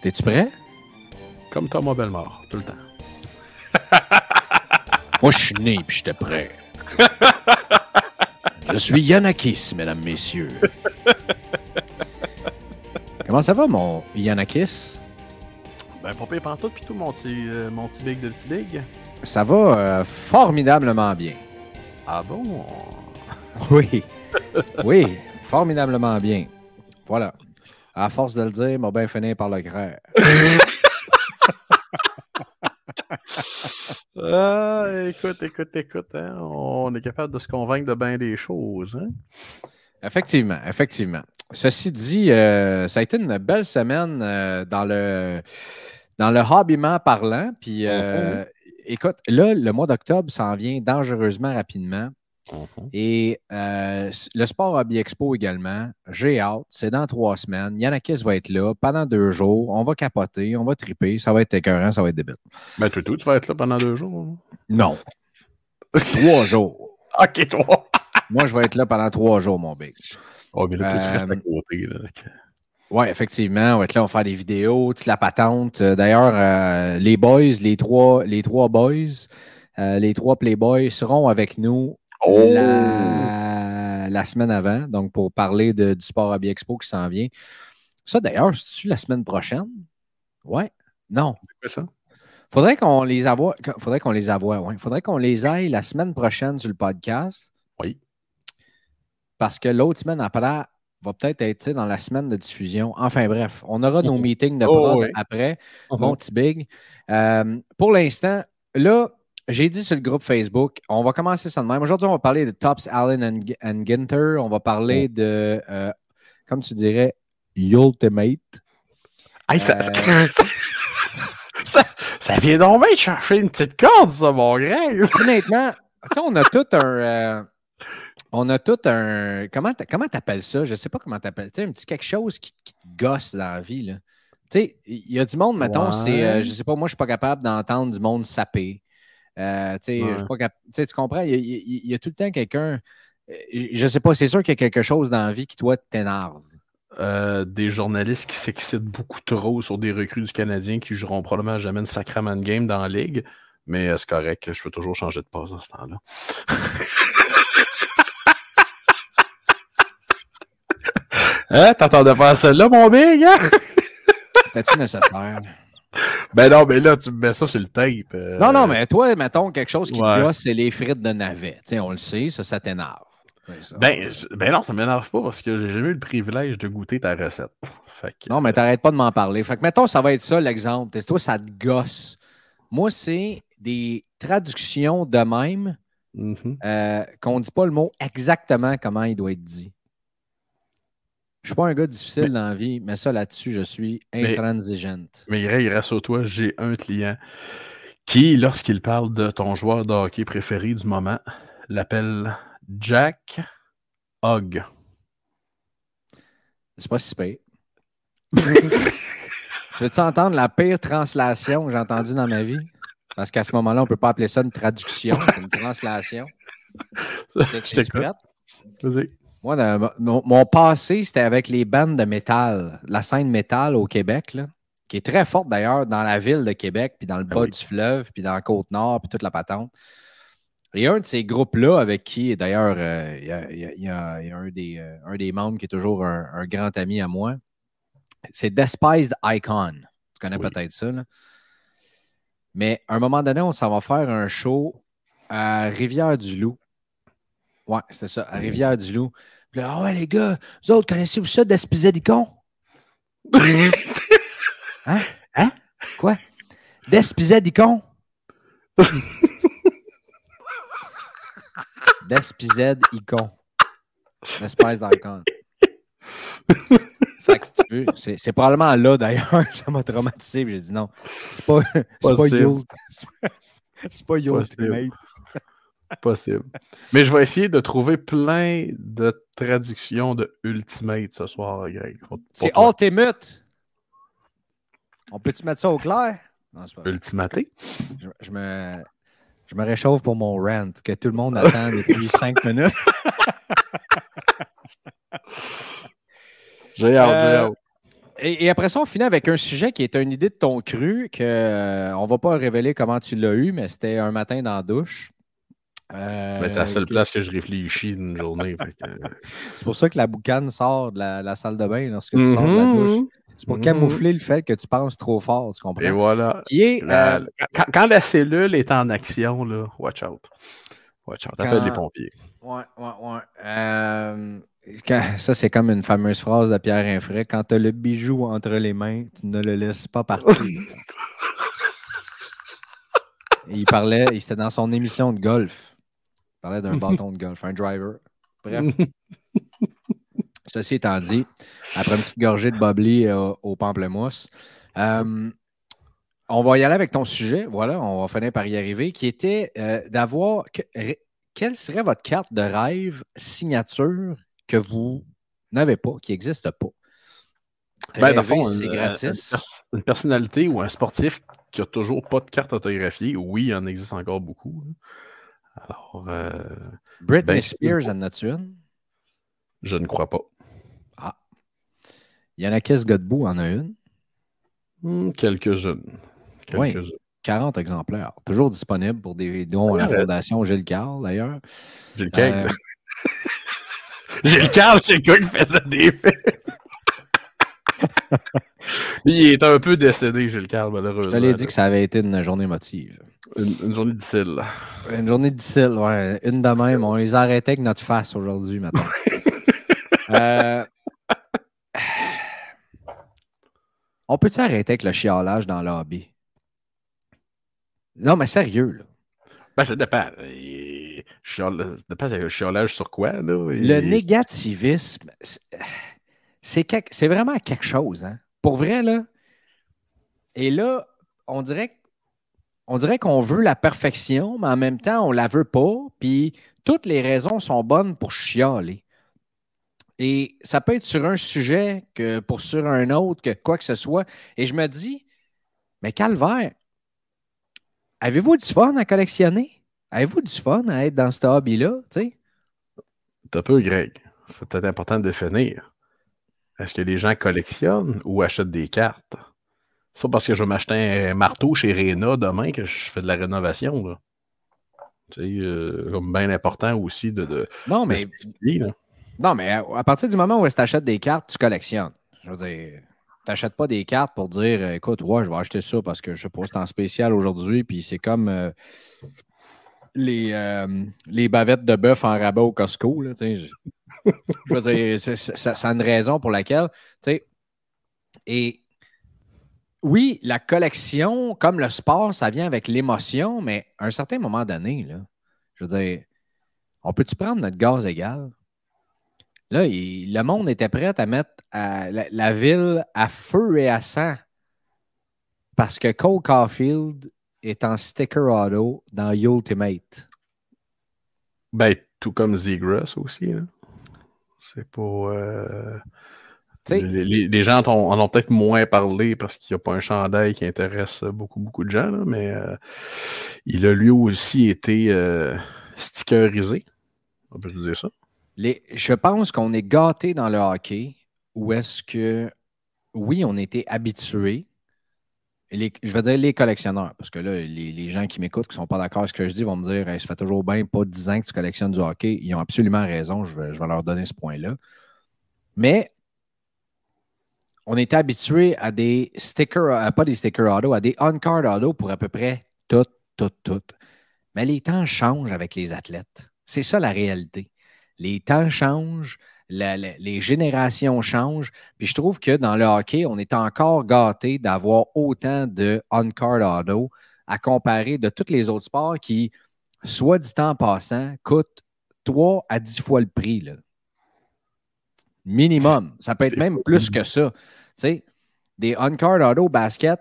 T'es-tu prêt? Comme Thomas Bellemare, tout le temps. Moi, je suis né puis j'étais prêt. je suis Yanakis, mesdames, messieurs. Comment ça va, mon Yanakis? Ben, pas pire pantoute, puis tout mon petit, euh, mon petit big de petit big. Ça va euh, formidablement bien. Ah bon? Oui. Oui, formidablement bien. Voilà. À force de le dire, m'a bien fini par le craire. Ah, écoute, écoute, écoute, hein, on est capable de se convaincre de bien des choses. Hein? Effectivement, effectivement. Ceci dit, euh, ça a été une belle semaine euh, dans le dans le hobbyment parlant. Puis, euh, écoute, là, le mois d'octobre s'en vient dangereusement rapidement. Et euh, le Sport Hobby Expo également, j'ai hâte. C'est dans trois semaines. Yanakis va être là pendant deux jours. On va capoter, on va triper. Ça va être écœurant, ça va être débile. Ben, tout, tu vas être là pendant deux jours. hein? Non. trois jours. Ok, toi. Moi, je vais être là pendant trois jours, mon big. Oh, mais là, toi, tu restes à Euh, côté. Là. Oui, effectivement. On va être là, on va faire des vidéos, toute la patente. Euh, D'ailleurs, euh, les boys, les trois, les trois boys, euh, les trois playboys seront avec nous Oh! la, la semaine avant, donc pour parler de- du Sport Hobby Expo qui s'en vient. Ça, d'ailleurs, c'est-tu la semaine prochaine? Ouais. Non. C'est ça? Faudrait qu'on les avoie. Faudrait qu'on les avoie, ouais. Faudrait qu'on les aille la semaine prochaine sur le podcast. Oui. Parce que l'autre semaine après va peut-être être dans la semaine de diffusion. Enfin bref, on aura nos meetings de Oh, prod oui. après. Mhm. Mon petit big. Euh, pour l'instant, là, j'ai dit sur le groupe Facebook, on va commencer ça de même. Aujourd'hui, on va parler de Tops Allen and, and Ginter. On va parler de, euh, comme tu dirais, Ultimate. Hey, ça, Euh, ça, ça, ça vient donc bien chercher une petite corde, ça, mon Greg. Honnêtement, on a tout un. euh, on a tout un. Comment t'a- comment t'appelles ça? Je sais pas comment t'appelles. Tu sais, un petit quelque chose qui, qui te gosse dans la vie. là. Tu sais, il y a du monde, mettons, Ouais. c'est. euh, je sais pas, moi, je suis pas capable d'entendre du monde saper. Euh, tu Ouais. je pas comprends? Il y, a- y y tout le temps quelqu'un. euh, Je sais pas, c'est sûr qu'il y a quelque chose dans la vie qui, toi, t'énerve. Euh, des journalistes qui s'excitent beaucoup trop sur des recrues du Canadien qui joueront probablement jamais une sacrament game dans la ligue. Mais euh, c'est correct, je peux toujours changer de passe dans ce temps-là. hein? T'attendais pas à celle-là, mon big? Hein? C'était-tu nécessaire? Ben non, mais là, tu me mets ça sur le tape. euh, Non, non, mais toi, mettons, quelque chose qui Ouais. te gosse, c'est les frites de navet. Tu sais, on le sait, ça, ça t'énerve. Ben, ben non, ça m'énerve pas parce que j'ai jamais eu le privilège de goûter ta recette. Fait que, Non, mais t'arrêtes pas de m'en parler. Fait que, mettons, ça va être ça l'exemple. T'sais, Toi, ça te gosse? Moi, c'est des traductions de même mhm. euh, qu'on ne dit pas le mot exactement comment il doit être dit. Je suis pas un gars difficile dans la vie, mais ça là-dessus, je suis Mais- intransigeante. Mais Greg, rassure-toi, j'ai un client qui, lorsqu'il parle de ton joueur de hockey préféré du moment, l'appelle Jack Hogg. C'est pas si pire. tu veux-tu entendre la pire translation que j'ai entendue dans ma vie? Parce qu'à ce moment-là, on ne peut pas appeler ça une traduction, une translation. Je t'écoute. Vas-y. Moi, dans- mon, mon passé, c'était avec les bandes de métal, la scène métal au Québec. Là. qui est très forte d'ailleurs dans la ville de Québec, puis dans le Ah bas oui. du fleuve, puis dans la Côte-Nord, puis toute la patente. Et un de ces groupes-là, avec qui, d'ailleurs, euh, il y a, y y y un, des, euh, un des membres qui est toujours un, un grand ami à moi, c'est Despised Icon. Tu connais Oui. peut-être ça, là. Mais à un moment donné, on s'en va faire un show à Rivière-du-Loup. Ouais, c'était ça, à Rivière-du-Loup. Puis là, ah ouais, les gars, vous autres, connaissez-vous ça d'Espizadicon? Hein? Hein? Quoi? Despizadicon? Despizadicon. L'espèce d'icon. fait que tu peux. C'est, probablement là d'ailleurs, ça m'a traumatisé. J'ai dit non. C'est pas, c'est pas. Yule. C'est pas mate. Possible. Mais je vais essayer de trouver plein de traductions de Ultimate ce soir, Greg. C'est. Ultimate. On peut-tu mettre ça au clair? Non, c'est pas vrai. Ultimaté? Je, je me, je me réchauffe pour mon rant que tout le monde attend depuis cinq minutes. J'ai hâte, j'ai Euh, hâte. Et, et après ça, on finit avec un sujet qui est une idée de ton cru, que euh, on va pas révéler comment tu l'as eu, mais c'était un matin dans la douche. Euh, Ben, c'est la seule place que je réfléchis d'une journée. que- c'est pour ça que la boucane sort de la, la salle de bain lorsque tu sors de la douche. Mhm. C'est pour Mhm. camoufler le fait que tu penses trop fort, tu comprends? Et voilà. Qui est, La- euh, quand, quand la cellule est en action, là, watch out. Watch out. Appelle Quand- les pompiers. Ouais, ouais, ouais. Euh, quand- ça, c'est comme une fameuse phrase de Pierre Infray. Quand tu as le bijou entre les mains, tu ne le laisses pas partir. Il parlait, il- c'était dans son émission de golf. Il parlait d'un bâton de golf, un driver. Bref. Ceci étant dit, après une petite gorgée de bubbly euh, au pamplemousse, euh, on va y aller avec ton sujet. Voilà, on va finir par y arriver, qui était euh, d'avoir. que- quelle serait votre carte de rêve signature que vous n'avez pas, qui n'existe pas? Ben, dans fond, c'est une, gratis. une pers- une personnalité ou un sportif qui a toujours pas de carte autographiée, oui, il en existe encore beaucoup. Alors, euh, Britney ben, Spears en a-tu une? je ne crois pas. Yannick Godbout en a une. Hmm, Quelques-unes. Oui. Quelques-unes. 40 exemplaires. Toujours disponible pour des dons à la Fondation Gilles Carle, d'ailleurs. Le Carl. Euh, le Carl, c'est le gars qui faisait des faits. il est un peu décédé, Gilles Carl, malheureusement. Je te l'ai dit que ça avait été une journée motive. Une, une journée difficile. Une journée difficile, ouais. Une de même. On les arrêtait avec notre face aujourd'hui, maintenant. Euh, On peut-tu arrêter avec le chiolage dans le lobby? Non, mais sérieux, là. Ben, ça dépend. Et... Ça dépend, le chiolage sur quoi, là. Et- Le négativisme, c'est- c'est quelque- c'est vraiment quelque chose, hein? Pour vrai, là. Et là, on dirait que- on dirait qu'on veut la perfection, mais en même temps, on la veut pas. Puis toutes les raisons sont bonnes pour chialer. Et ça peut être sur un sujet que pour sur un autre, que quoi que ce soit. Et je me dis, mais calvaire, avez-vous du fun à collectionner? Avez-vous du fun à être dans ce hobby-là? T'as peu, Greg. C'est peut-être important de définir. Est-ce que les gens collectionnent ou achètent des cartes? C'est pas parce que je vais m'acheter un marteau chez Rena demain que je fais de la rénovation. Là. Tu sais, euh, comme bien important aussi de, de, Non, mais. Non, mais à à partir du moment où tu achètes des cartes, tu collectionnes. Je veux dire, tu n'achètes pas des cartes pour dire euh, écoute, ouais, je vais acheter ça parce que je sais pas, c'est en spécial aujourd'hui, puis c'est comme euh, les, euh, les bavettes de bœuf en rabat au Costco. Là, je, je veux dire, c'est- c'est- ça, ça a une raison pour laquelle. tu sais, Et oui, la collection, comme le sport, ça vient avec l'émotion, mais à un certain moment donné, là, je veux dire, on peut-tu prendre notre gaz égal? Là, le monde était prêt à mettre la, ville à feu et à sang parce que Cole Caulfield est en sticker auto dans Ultimate. Ben, tout comme Zegras aussi. C'est pas. euh, les, les- les gens en, ont peut-être moins parlé parce qu'il n'y a pas un chandail qui intéresse beaucoup, beaucoup de gens, là, mais euh, il a lui aussi été euh, stickerisé. On peut dire ça. Les- je pense qu'on est gâté dans le hockey où est-ce que, oui, on était habitué je vais dire les collectionneurs, parce que là, les, gens qui m'écoutent, qui ne sont pas d'accord avec ce que je dis, vont me dire ça fait toujours bien pas 10 ans que tu collectionnes du hockey. Ils ont absolument raison, je vais, leur donner ce point-là. Mais on était habitué à des stickers, à pas des stickers auto, à des on-card auto pour à peu près tout, tout, tout. Mais les temps changent avec les athlètes. C'est ça la réalité. Les temps changent, les générations changent. Puis je trouve que dans le hockey, on est encore gâté d'avoir autant de on-card auto à comparer de tous les autres sports qui, soit du temps passant, coûtent 3 à 10 fois le prix. Minimum. Ça peut être même plus que ça. Des on-card auto basket,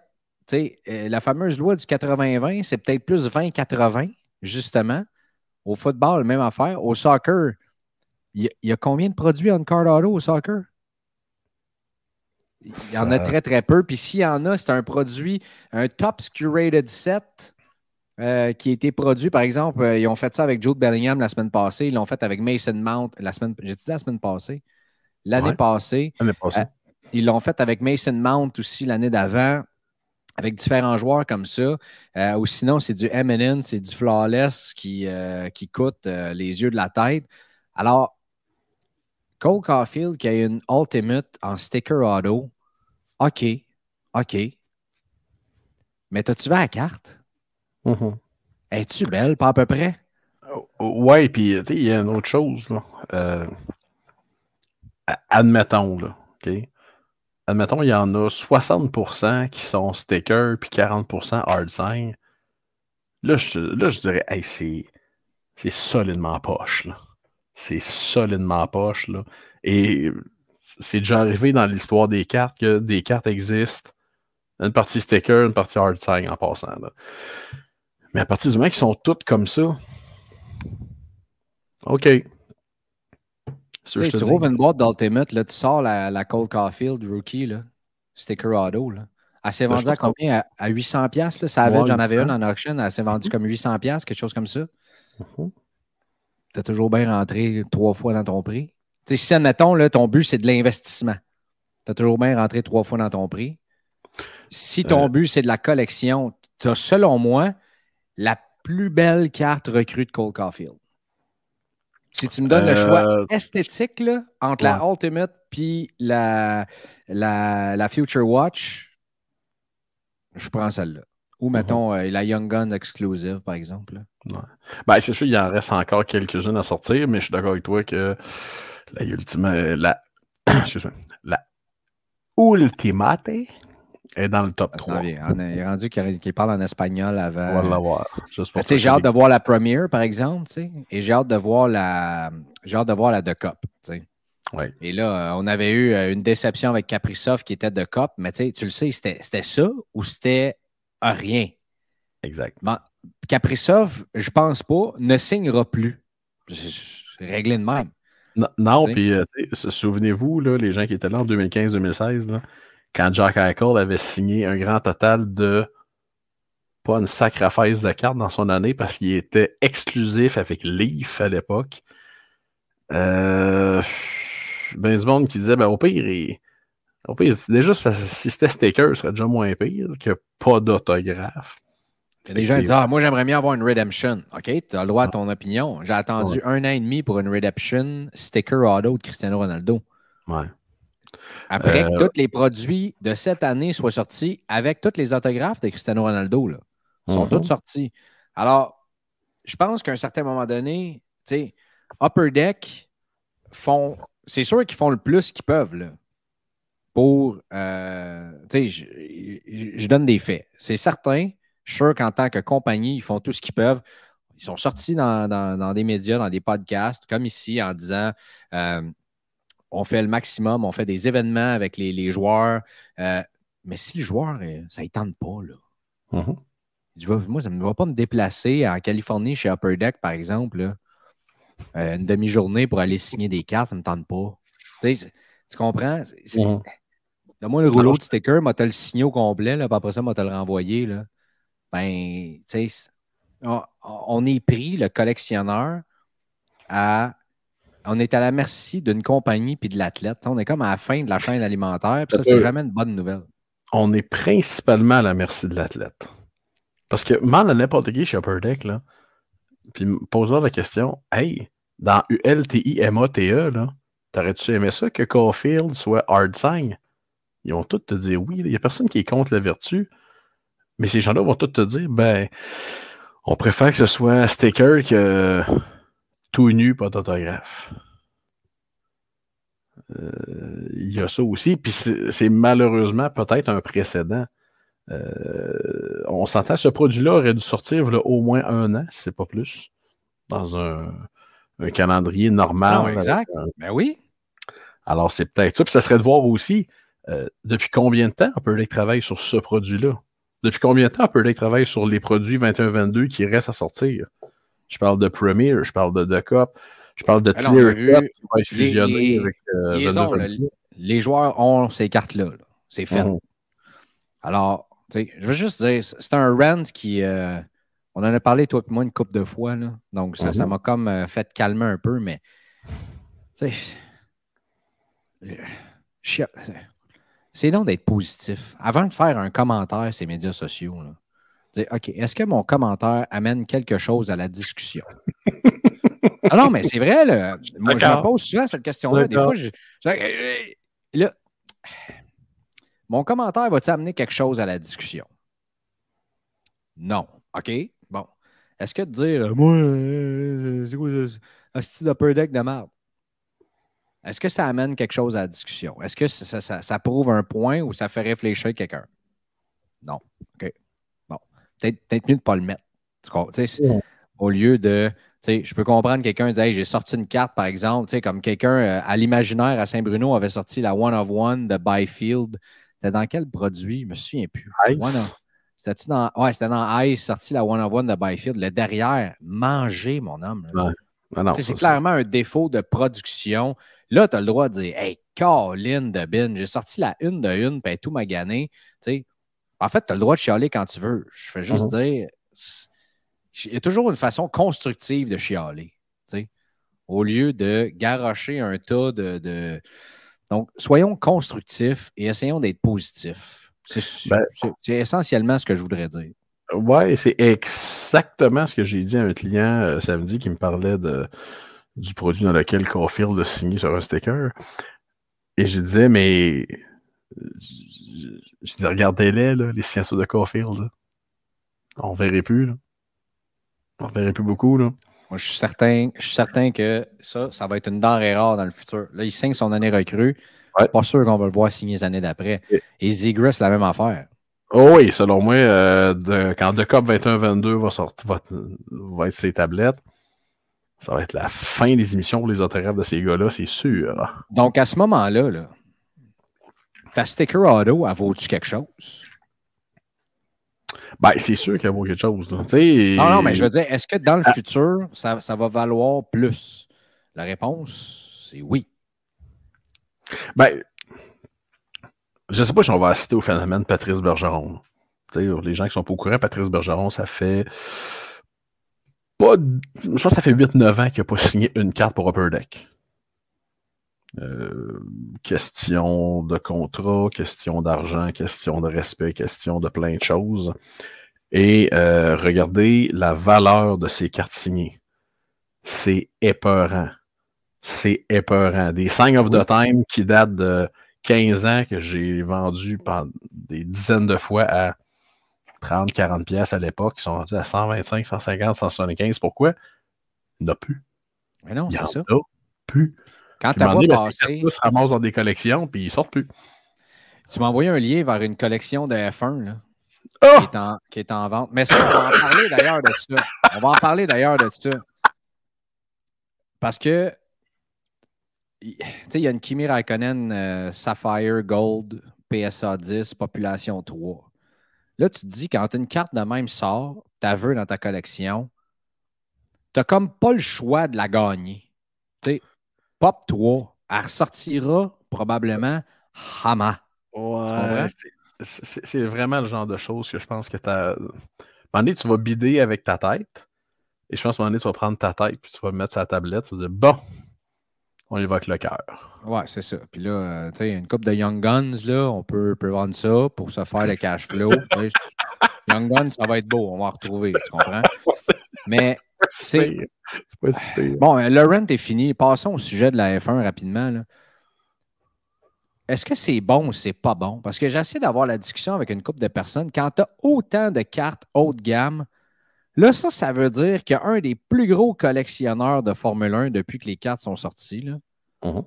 euh, la fameuse loi du 80-20, c'est peut-être plus 20-80, justement. Au football, même affaire. Au soccer, il y, a combien de produits on-card auto au soccer? Il y en a très, très peu. Puis s'il y en a, c'est un produit, un top curated set euh, qui a été produit, par exemple, euh, ils ont fait ça avec Jude Bellingham la semaine passée. Ils l'ont fait avec Mason Mount la semaine. J'ai dit la semaine passée? L'année passée. L'année passée. Euh, ils l'ont fait avec Mason Mount aussi l'année d'avant, avec différents joueurs comme ça. ou sinon, c'est du MN, c'est du Flawless qui, qui coûte les yeux de la tête. Alors, Cole Caulfield qui a une Ultimate en sticker auto, OK, OK. Mais t'as-tu vu la carte? Mm-hmm. Es-tu belle, pas à peu près? Ouais, puis il y a une autre chose. Là. Euh, admettons, là, OK? Admettons, il y en a 60% qui sont stickers puis 40% hard sign. Là, je, là, je dirais, hey, c'est solidement poche. C'est solidement poche. Là. Et c'est déjà arrivé dans l'histoire des cartes que des cartes existent. Une partie sticker, une partie hard sign en passant. Mais à partir du moment qu'ils sont toutes comme ça, OK. Tu trouves une boîte d'Ultimate, là, tu sors la, la Cold Caulfield Rookie, là, sticker auto. Là. Elle s'est ben, vendue à combien? À, 800$? Là? Ça j'en avais une en auction, elle s'est vendue comme 800$, quelque chose comme ça. Uh-huh tu as toujours bien rentré trois fois dans ton prix. sais, si, admettons, là, ton but, c'est de l'investissement, tu as toujours bien rentré trois fois dans ton prix. Si ton euh. but, c'est de la collection, tu as, selon moi, la plus belle carte recrue de Cole Caulfield. Si tu me donnes le choix euh, esthétique là, entre la Ultimate puis la, la, la, Future Watch, je prends celle-là. Ou mhm. mettons euh, la Young Guns Exclusive, par exemple. Ben, c'est sûr, il en reste encore quelques-unes à sortir, mais je suis d'accord avec toi que la Ultimate, la, la Ultimate est dans le top 3. il est rendu qu'il parle en espagnol avant. On va l'avoir. J'ai hâte de voir la première, par exemple, et j'ai hâte de voir la j'ai hâte de voir la de Cup. Ouais. Et là, on avait eu euh, une déception avec Caprisoft qui était de Cop, mais tu le sais, c'était ça ou c'était rien? Exact. Kaprizov, je pense pas, ne signera plus. C'est réglé de même. Non, puis euh, souvenez-vous, les gens qui étaient là en 2015-2016, quand Jack Eichel avait signé un grand total de pas une sacrifice de cartes dans son année parce qu'il était exclusif avec Leaf à l'époque. Euh, ben, ce monde qui disait ben, au pire, au pire déjà, si c'était sticker, ce serait déjà moins pire que pas d'autographe. Il y a des gens qui disent Ah, moi, j'aimerais bien avoir une Redemption. OK, tu as le droit à ton opinion. J'ai attendu un an et demi pour une Redemption sticker auto de Cristiano Ronaldo. Ouais. Après que euh, tous les produits de cette année soient sortis avec tous les autographes de Cristiano Ronaldo, là, sont mhm. tous sortis. Alors, je pense qu'à un certain moment donné, tu sais, Upper Deck font. C'est sûr qu'ils font le plus qu'ils peuvent. Là pour. Euh, tu sais, je, donne des faits. C'est certain. Je suis sûr qu'en tant que compagnie, ils font tout ce qu'ils peuvent. Ils sont sortis dans, des médias, dans des podcasts, comme ici, en disant euh, on fait le maximum, on fait des événements avec les, joueurs. Euh, mais si le joueur, ça ne tente pas, là. Mm-hmm. moi, ça ne va pas me déplacer en Californie chez Upper Deck, par exemple, une demi-journée pour aller signer des cartes, ça ne me tente pas. Tu comprends? Mm-hmm. Donne-moi le rouleau de sticker, moi, t'as le signal complet, là, puis après ça, moi, t'as le renvoyé. Là. Ben, tu sais, on, est pris, le collectionneur, à. On est à la merci d'une compagnie puis de l'athlète. On est comme à la fin de la chaîne alimentaire, puis ça, c'est jamais une bonne nouvelle. on est principalement à la merci de l'athlète. Parce que, mal à n'importe qui chez Upper Deck, là, puis pose-leur la question Hey, dans ULTIMATE, là, t'aurais-tu aimé ça que Caulfield soit hard sign Ils vont tous te dire oui. Il n'y a personne qui est contre la vertu. Mais ces gens-là vont tous te dire Ben, on préfère que ce soit sticker que tout nu, pas d'autographe. Euh, il y a ça aussi. Puis c'est malheureusement peut-être un précédent. Euh, on s'entend, ce produit-là aurait dû sortir au moins un an, si c'est pas plus, dans un, calendrier normal. Ah exact. ben oui. Alors, c'est peut-être ça. Puis ça serait de voir aussi euh, depuis combien de temps Upper Lake travaille sur ce produit-là? Depuis combien de temps Upper Lake travaille sur les produits 21-22 qui restent à sortir? Je parle de Premier, je parle de The Cup, je parle de Clear Cup qui va être fusionné avec euh, Les joueurs ont ces cartes-là. C'est fait. Mhm. Alors, je veux juste dire, c'est un rent qui. Euh, on en a parlé, toi et moi, une couple de fois. Là. Donc, ça mhm. m'a comme euh, fait calmer un peu, mais. Tu sais. C'est long d'être positif. Avant de faire un commentaire sur les médias sociaux, là, dire OK, est-ce que mon commentaire amène quelque chose à la discussion? ah non, mais c'est vrai, là. Moi, je me pose souvent cette question-là. Des fois, je, là, mon commentaire va-t-il amener quelque chose à la discussion? Non. OK? Bon. Est-ce que de dire, euh, moi, euh, c'est quoi un style d'upper deck de merde? Est-ce que ça amène quelque chose à la discussion? Est-ce que ça, prouve un point ou ça fait réfléchir quelqu'un? Non. OK. Peut-être mieux de ne pas le mettre. Au lieu de. Je peux comprendre quelqu'un dire j'ai sorti une carte, par exemple, comme quelqu'un euh, à l'imaginaire à Saint-Bruno avait sorti la One of One de Byfield c'était dans quel produit? Je me souviens plus. C'était dans. Ouais, c'était dans Ice, sorti la One of One de Byfield. Le derrière, manger, mon homme. Ah c'est clairement un défaut de production. Là, tu as le droit de dire Hey, Colin de Bin, j'ai sorti la une de une, puis tout magané. sais, en fait, tu as le droit de chialer quand tu veux. Je fais juste uh-huh. dire il y a toujours une façon constructive de chialer. Au lieu de garocher un tas de donc, soyons constructifs et essayons d'être positifs. Ben, c'est essentiellement ce que je voudrais dire. Oui, c'est exactement ce que j'ai dit à un client euh, samedi qui me parlait de, du produit dans lequel Caulfield a signé sur un sticker. Et je disais, mais je, dis, regardez-les, les signatures de Caulfield. On ne verrait plus. On ne verrait plus beaucoup. Là. Moi, je suis certain, je suis certain que ça, ça va être une denrée rare dans le futur. Là, il signe son année recrue. Pas sûr qu'on va le voir signer les années d'après. Et Zegras, la même affaire. Oh oui, selon moi, euh, de, quand The Cup 21-22 va, sortir, va, va, être ses tablettes, ça va être la fin des émissions pour les autographes de ces gars-là, c'est sûr. Donc, à ce moment-là, là, ta sticker auto, elle vaut-tu quelque chose? Ben, c'est sûr qu'elle vaut quelque chose. Non, non, mais je veux dire, est-ce que dans le ah. futur, ça, ça, va valoir plus? La réponse, c'est oui. Ben, je ne sais pas si on va assister au phénomène Patrice Bergeron. les gens qui sont pas au courant, Patrice Bergeron, ça fait pas. Je pense que ça fait 8-9 ans qu'il n'a pas signé une carte pour Upper Deck. Euh, question de contrat, question d'argent, question de respect, question de plein de choses. Et euh, regardez la valeur de ces cartes signées. C'est épeurant. C'est épeurant. Des Sign of the Time qui datent de 15 ans que j'ai vendu des dizaines de fois à 30, 40 pièces à l'époque, qui sont vendus à 125, 150, 175. Pourquoi? Il n'y en a plus. Mais non, c'est ça. plus. Quand tu as pas passé... se ramassent dans des collections, puis ils sortent plus. Tu m'as envoyé un lien vers une collection de F1 là, oh! qui, est en, qui, est en, vente. Mais ça, on va en parler d'ailleurs de ça. On va en parler d'ailleurs de ça. Parce que il y a une Kimi Raikkonen euh, Sapphire Gold PSA 10 population 3. Là, tu te dis, quand une carte de même sort, tu veux dans ta collection, tu n'as comme pas le choix de la gagner. Pop 3, elle ressortira probablement Hama. Ouais, c'est vraiment le genre de choses que je pense que tu as. À un moment donné, tu vas bider avec ta tête. Et je pense qu'à un moment donné, tu vas prendre ta tête puis tu vas mettre sa tablette. Tu vas dire Bon, on évoque le cœur. Ouais, c'est ça. Puis là, euh, tu sais, une coupe de Young Guns, là, on peut, peut vendre ça pour se faire le cash flow. Young Guns, ça va être beau, on va en retrouver, tu comprends? Mais, c'est pas si pire. Bon, euh, le rent est fini. Passons au sujet de la F1 rapidement. Est-ce que c'est bon ou c'est pas bon? Parce que j'essaie d'avoir la discussion avec une couple de personnes. Quand tu as autant de cartes haut de gamme, Là, ça, ça veut dire qu'un des plus gros collectionneurs de Formule 1 depuis que les cartes sont sorties là, uh-huh.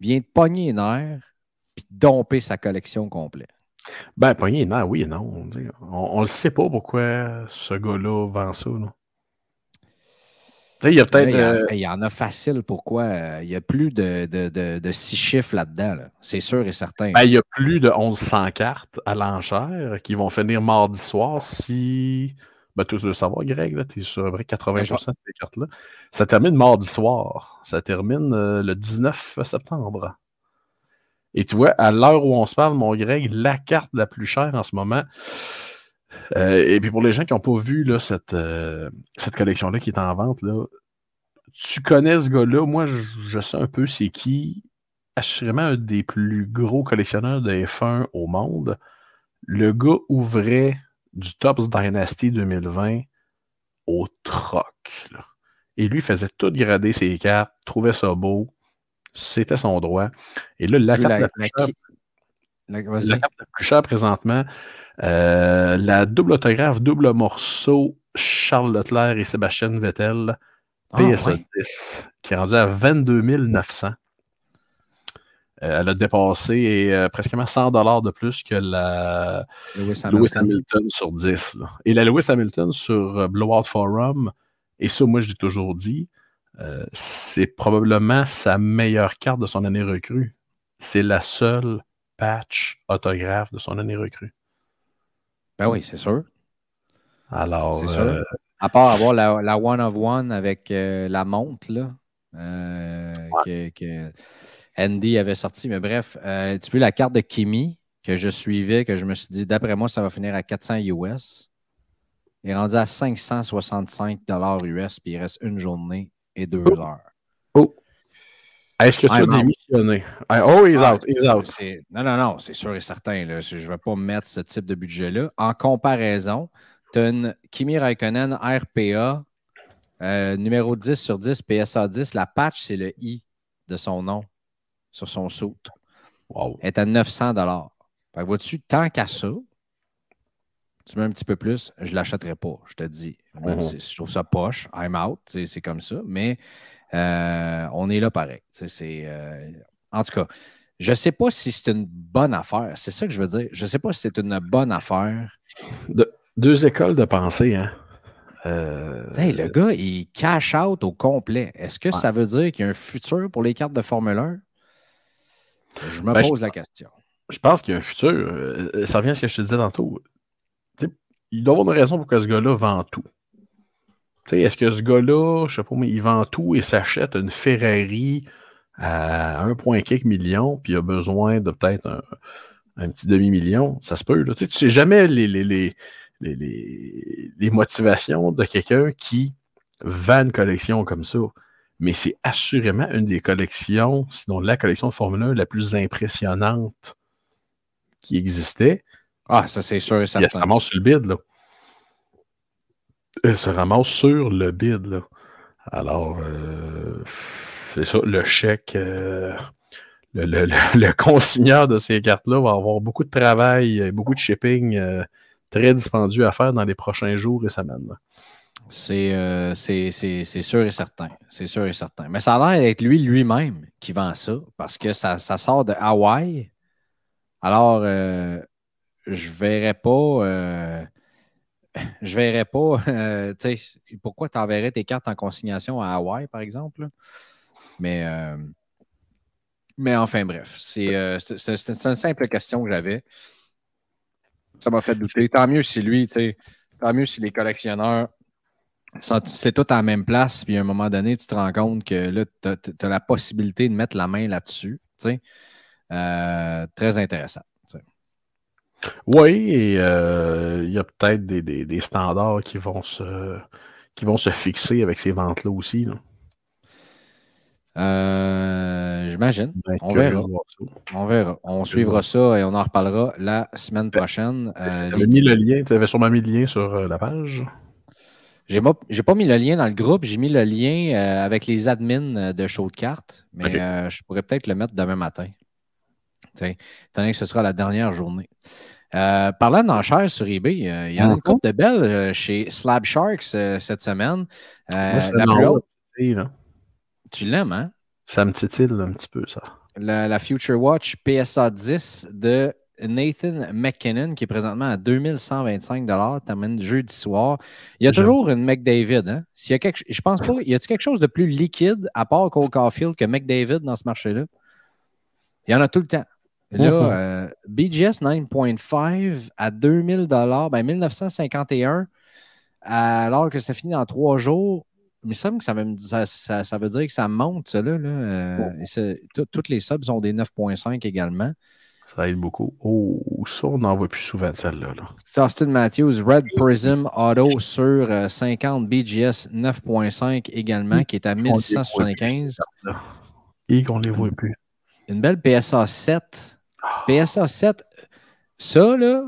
vient de pogner les nerfs et domper sa collection complète. Ben, pogner les nerfs, oui et non. On ne le sait pas pourquoi ce gars-là vend ça. Il y a peut-être. Euh, il, y en a facile pourquoi. Euh, il y a plus de, de, six chiffres là-dedans. C'est sûr et certain. Ben, il y a plus de 1100 cartes à l'enchère qui vont finir mardi soir si ben, tu le savoir, Greg, tu es sur à peu près 80% de ces cartes-là. Ça termine mardi soir. Ça termine euh, le 19 septembre. Et tu vois, à l'heure où on se parle, mon Greg, la carte la plus chère en ce moment. Euh, et puis pour les gens qui n'ont pas vu là, cette, euh, cette collection-là qui est en vente, là, tu connais ce gars-là. Moi, je, je, sais un peu c'est qui. Assurément un des plus gros collectionneurs de F1 au monde. Le gars ouvrait du Tops Dynasty 2020 au troc. Et lui faisait tout grader ses cartes, trouvait ça beau. C'était son droit. Et là, la, carte, la, plus chère, présentement, euh, la double autographe, double morceau, Charles Leclerc et Sébastien Vettel, PSA 10, qui est rendu à 22 900. Euh, elle a dépassé euh, presque 100 dollars de plus que la Lewis Hamilton, sur 10. Et la Lewis Hamilton sur euh, Blowout Forum, et ça, moi, je l'ai toujours dit, c'est probablement sa meilleure carte de son année recrue. C'est la seule patch autographe de son année recrue. Ben oui, c'est sûr. Alors, à part avoir la, one of one avec la montre, là, que Andy avait sorti. Mais bref, euh, tu veux la carte de Kimi que je suivais, que je me suis dit, d'après moi, ça va finir à 400 US. Il est rendu à 565 US, puis il reste une journée et deux heures. Est-ce que tu as démissionné? Oh, he's out, he's out. Non, non, non, c'est sûr et certain. Je ne vais pas mettre ce type de budget-là. En comparaison, tu as une Kimi Raikkonen RPA, euh, numéro 10 sur 10, PSA 10. La patch, c'est le I de son nom sur son soute. Wow. Elle est à 900 Fait que vois-tu, tant qu'à ça, tu mets un petit peu plus, je ne l'achèterai pas, je te dis. Mm-hmm. Je trouve ça poche, I'm out, c'est comme ça, mais euh, on est là pareil. Euh, en tout cas, je ne sais pas si c'est une bonne affaire. C'est ça que je veux dire. Je ne sais pas si c'est une bonne affaire. deux écoles de pensée, hein? Euh, le gars, il cash out au complet. Est-ce que ça veut dire qu'il y a un futur pour les cartes de Formule 1? Je me ben, pose la question. Je pense qu'il y a un futur. Ça revient à ce que je te disais tantôt. il doit y avoir une raison pour que ce gars-là vend tout. Est-ce que ce gars-là, je sais pas, mais il vend tout et s'achète une Ferrari à 1,5 million, puis il a besoin de peut-être un, petit demi-million? Ça se peut. Tu ne sais jamais les, les, les, les motivations de quelqu'un qui vend une collection comme ça mais c'est assurément une des collections, sinon la collection de Formule 1 la plus impressionnante qui existait. Ah, ça c'est sûr et certain. Elle se ramasse sur le bid, là. Elle se ramasse sur le bid, là. Alors, euh, c'est ça, le chèque, euh, le, le, le, consigneur de ces cartes-là va avoir beaucoup de travail, beaucoup de shipping euh, très dispendieux à faire dans les prochains jours et semaines. Euh, c'est sûr et certain. C'est sûr et certain. Mais ça a l'air d'être lui lui-même qui vend ça parce que ça, sort de Hawaï. Alors, euh, je verrais pas. Euh, je verrais pas. pourquoi tu enverrais tes cartes en consignation à Hawaï, par exemple? Mais, mais enfin, bref. C'est une simple question que j'avais. Ça m'a fait douter. Tant mieux si lui, tant mieux si les collectionneurs c'est tout à la même place, puis à un moment donné, tu te rends compte que là, tu as, la possibilité de mettre la main là-dessus. Euh, très intéressant. Oui, et euh, il y a peut-être des, standards qui vont se, qui vont se fixer avec ces ventes-là aussi. Euh, J'imagine. Ben, On verra. On verra. On suivra ça et on en reparlera la semaine prochaine. Euh, Tu avais mis le lien, tu avais sûrement mis le lien sur la page. J'ai pas, mis le lien dans le groupe, j'ai mis le lien avec les admins de show de cartes, mais je pourrais peut-être le mettre demain matin. Étant donné que ce sera la dernière journée. Euh, parlant d'enchères sur eBay, euh, il y en a une Mhm. couple de belles euh, chez Slab Sharks euh, cette semaine. Moi, c'est la en plus haut, haute, tu sais, là. tu l'aimes, hein? Ça me titille un petit peu, ça. La, la Future Watch PSA 10 de Nathan McKinnon, qui est présentement à 2125 termine jeudi soir. Il y a toujours une McDavid. Hein? S'il y a quelque, je pense pas. Y a-t-il quelque chose de plus liquide à part Cole Caulfield que McDavid dans ce marché-là? Il y en a tout le temps. Là, Mhm. euh, BGS 9.5 à 2000 ben 1951, alors que ça finit en trois jours. Il me semble que ça veut, ça, ça- ça veut dire que ça monte, ça. Là, là. Euh, tout- toutes les subs ont des 9.5 également. Ça aide beaucoup. Oh, ça, on n'en voit plus souvent de celle-là. Là. Austin Matthews, Red Prism Auto sur euh, 50 BGS 9.5 également, qui est à 1175. Et qu'on les voit plus. Une belle PSA 7. PSA 7, ça, là,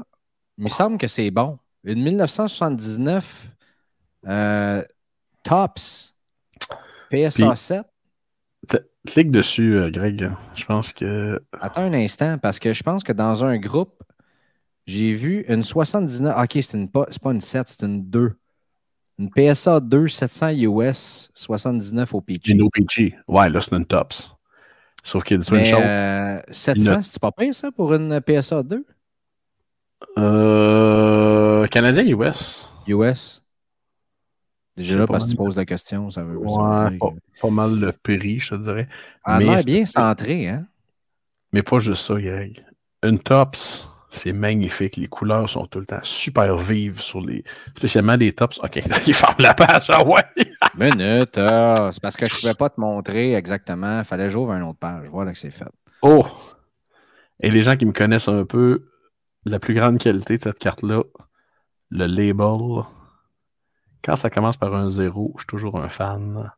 il me semble que c'est bon. Une 1979 euh, Tops PSA Puis- 7. T'sais, Clique dessus, euh, Greg. Je pense que. Attends un instant, parce que je pense que dans un groupe, j'ai vu une 79. ah, Ok, c'est une pas, une 7, c'est une 2. Une PSA 2 700 US 79 au PG. Gino PG. Ouais, là, c'est une tops. Sauf qu'il dit une chose. euh, 700, Une- c'est pas pire ça pour une PSA 2 Euh, Canadien US. US? Déjà là, parce que tu poses la question, ça veut, ça veut Ouais, dire pas, mal le prix, je te dirais. Elle a mais l'air c'est- bien centré, hein? Mais pas juste ça, Greg. Une tops, c'est magnifique. Les couleurs sont tout le temps super vives sur les. Spécialement les tops. Ok, il ferme la page. Ah ouais! Minute, ah, c'est parce que je ne pouvais pas te montrer exactement. Il fallait que j'ouvre une autre page. Voilà que c'est fait. Oh! Et les gens qui me connaissent un peu, la plus grande qualité de cette carte-là, le label. Quand ça commence par un zéro, je suis toujours un fan.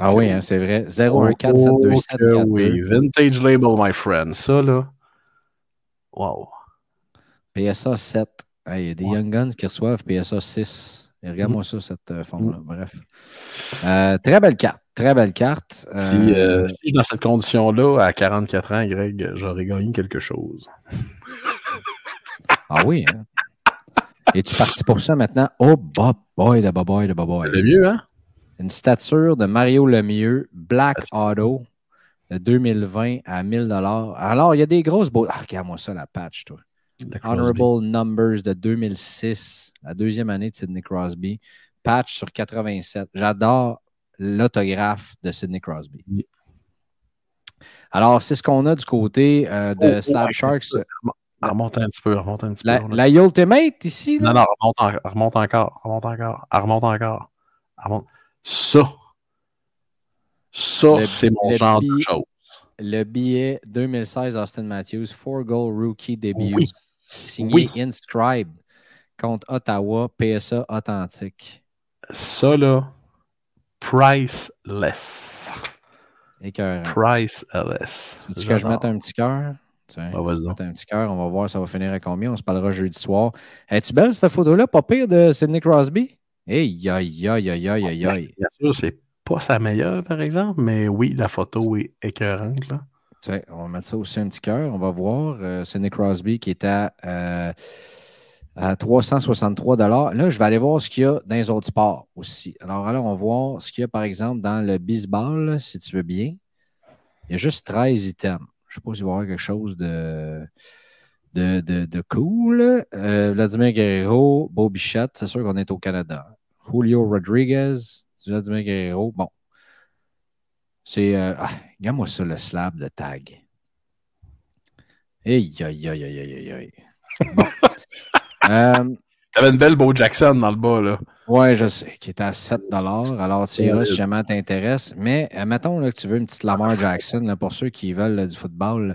Ah oui, hein, c'est vrai. Oh, 01472742. que oui. Vintage label, my friend. Ça, là. Wow. PSA 7. Hey, Il y a des Ouais. Young Guns qui reçoivent PSA 6. Et Regarde-moi ça, cette euh, forme-là. Bref. Euh, très belle carte. Très belle carte. Si, Euh, euh, si dans cette condition-là, à 44 ans, Greg, j'aurais gagné quelque chose. Ah oui, hein? Es-tu parti pour ça maintenant? Oh, Bob Boy de Bob Boy de Bob Boy. Le mieux, hein? Une stature de Mario Lemieux, Black Auto, de 2020 à 1000 Alors, il y a des grosses beaux. Ah, regarde-moi ça, la patch, toi. Honorable Numbers de 2006, la deuxième année de Sidney Crosby. Patch sur 87. J'adore l'autographe de Sidney Crosby. Alors, c'est ce qu'on a du côté euh, de Oh, Slab oh, Sharks. Remonte un petit peu, remonte un petit La, peu. la Ultimate ici, là, Non, non, remonte, en- remonte encore, remonte encore, elle remonte encore. remonte. Ça, ça, c'est mon genre de chose. le billet 2016 Austin Matthews, four goal rookie début, Oui. signé Oui. Inscribed contre Ottawa, PSA authentique. Ça, là, priceless. Écœurant. Priceless. Tu veux que je mette un petit cœur? Tiens, Ah, un petit cœur, on va voir ça va finir à combien. On se parlera jeudi soir. Es-tu belle cette photo-là? Pas pire de Sidney Crosby? Aïe, aïe, aïe, aïe, aïe, aïe, aïe. c'est pas sa meilleure, par exemple, mais oui, la photo est écœurante. On va mettre ça aussi un petit cœur. On va voir. Euh, Sidney Crosby qui est à, euh, à 363 Là, je vais aller voir ce qu'il y a dans les autres sports aussi. Alors là, on va voir ce qu'il y a, par exemple, dans le baseball, si tu veux bien. Il y a juste 13 items. Je ne sais pas s'il va y avoir quelque chose de, de, de, cool. Euh, Vladimir Guerrero, Beau Bichette, c'est sûr qu'on est au Canada. Julio Rodriguez, Vladimir Guerrero. Bon. C'est. euh, ah, regarde-moi ça, le slab de tag. Aïe, aïe, aïe, aïe, aïe, aïe, aïe. Bon. Euh, T'avais une belle Bo Jackson dans le bas, là. Ouais, je sais, qui est à 7 Alors, tu iras si jamais t'intéresse. Mais euh, mettons là, que tu veux une petite Lamar Jackson, là, pour ceux qui veulent là, du football.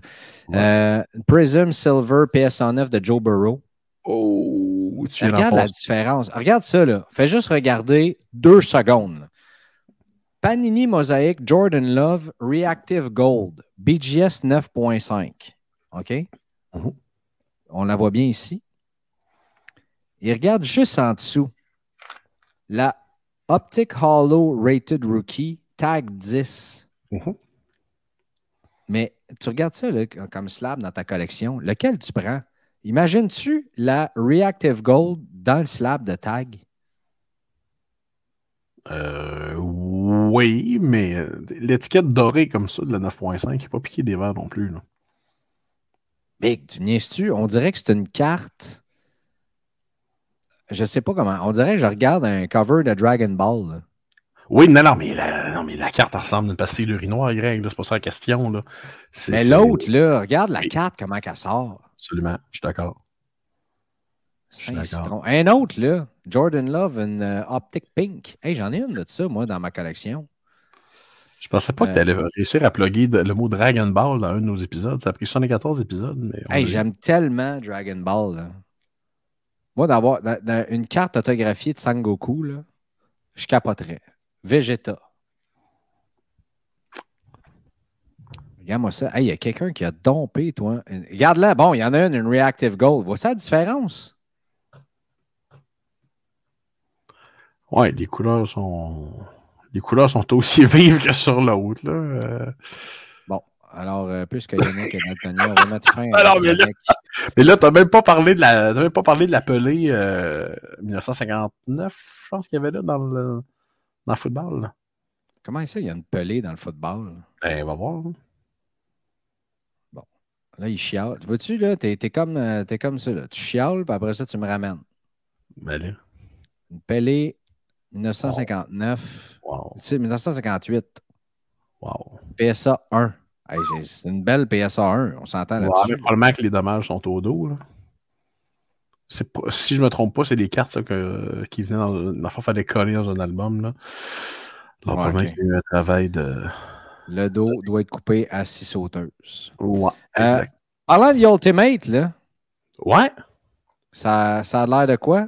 Euh, Prism Silver PS109 de Joe Burrow. Oh, tu Regarde la différence. Regarde ça, là. Fais juste regarder deux secondes. Panini Mosaic Jordan Love Reactive Gold, BGS 9.5. OK? Mhm. On la voit bien ici. Et regarde juste en dessous. La Optic Hollow Rated Rookie, tag 10. Mhm. Mais tu regardes ça là, comme slab dans ta collection, lequel tu prends? Imagines-tu la Reactive Gold dans le slab de tag? Euh, oui, mais euh, l'étiquette dorée comme ça de la 9.5 n'est pas piqué des verres non plus. là. Big, tu niaises-tu? On dirait que c'est une carte. Je sais pas comment. On dirait que je regarde un cover de Dragon Ball. là. Oui, non, non, mais la, non, mais la carte elle ressemble à une pastille d'urinoir, Greg. C'est pas ça la question. Là. Mais l'autre, là, regarde la carte, comment qu'elle sort. Absolument, je suis d'accord. citron. Un autre, là, Jordan Love, une euh, Optic Pink. Hey, j'en ai une de ça, moi, dans ma collection. Je pensais pas Euh, que tu allais réussir à plugger le mot Dragon Ball dans un de nos épisodes. Ça a pris 74 épisodes. Mais Hey, j'aime tellement Dragon Ball. là. Moi, d'avoir d'a- d'a- une carte autographiée de Sangoku, là, je capoterais. Vegeta. Regarde-moi ça. Hey, il y a quelqu'un qui a dompé, toi. Regarde-la. Bon, il y en a une, une Reactive Gold. Vois ça la différence? Ouais, les couleurs sont. Les couleurs sont aussi vives que sur l'autre. là. Euh, Bon, alors, euh, puisque Yannick est daltonien, on va mettre fin à Alors, mais là-. Mais là, t'as même pas parlé de la. T'as même pas parlé de la pelée euh, 1959, je pense qu'il y avait là dans le, dans le football. là. Comment ça, il y a une pelée dans le football? Ben, on va voir. hein. Là, il chiale. Vois-tu, là, t'es es comme, euh, t'es comme ça. Là. Tu chiales, puis après ça, tu me ramènes. Ben là. Une pelée 1959. Wow. C'est 1958. Wow. PSA 1. Hey, c'est- une belle PSA 1. On s'entend là-dessus. mais probablement que les dommages sont au dos. Là. Si je me trompe pas, c'est des cartes ça, que- qui venaient dans. Il fallait coller dans un album. Là. Alors, Ouais, probablement ok. qu'il y a eu un travail de. Le dos doit être coupé à six sauteuses. Ouais. Euh, Exact. Parlant de Ultimate, là, Ouais. ça, ça a l'air de quoi?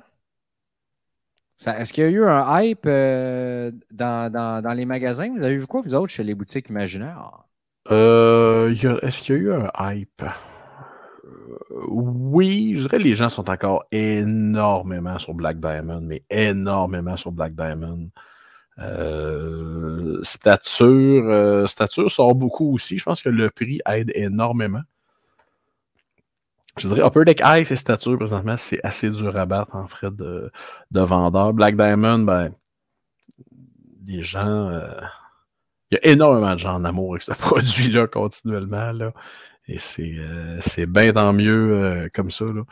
Est-ce qu'il y a eu un hype euh, dans, dans- dans les magasins? Vous avez vu quoi, vous autres, chez les boutiques imaginaires? Euh, Est-ce qu'il y a eu un hype? Euh, oui, je dirais que les gens sont encore énormément sur Black Diamond, mais énormément sur Black Diamond. Euh, stature, euh, stature sort beaucoup aussi. Je pense que le prix aide énormément. Je dirais Upper Deck Ice et stature, présentement, c'est assez dur à battre en frais de, de vendeur. Black Diamond, ben, les gens. euh, il y a énormément de gens en amour avec ce produit-là continuellement. Là. Et c'est c'est bien tant mieux comme ça. Là.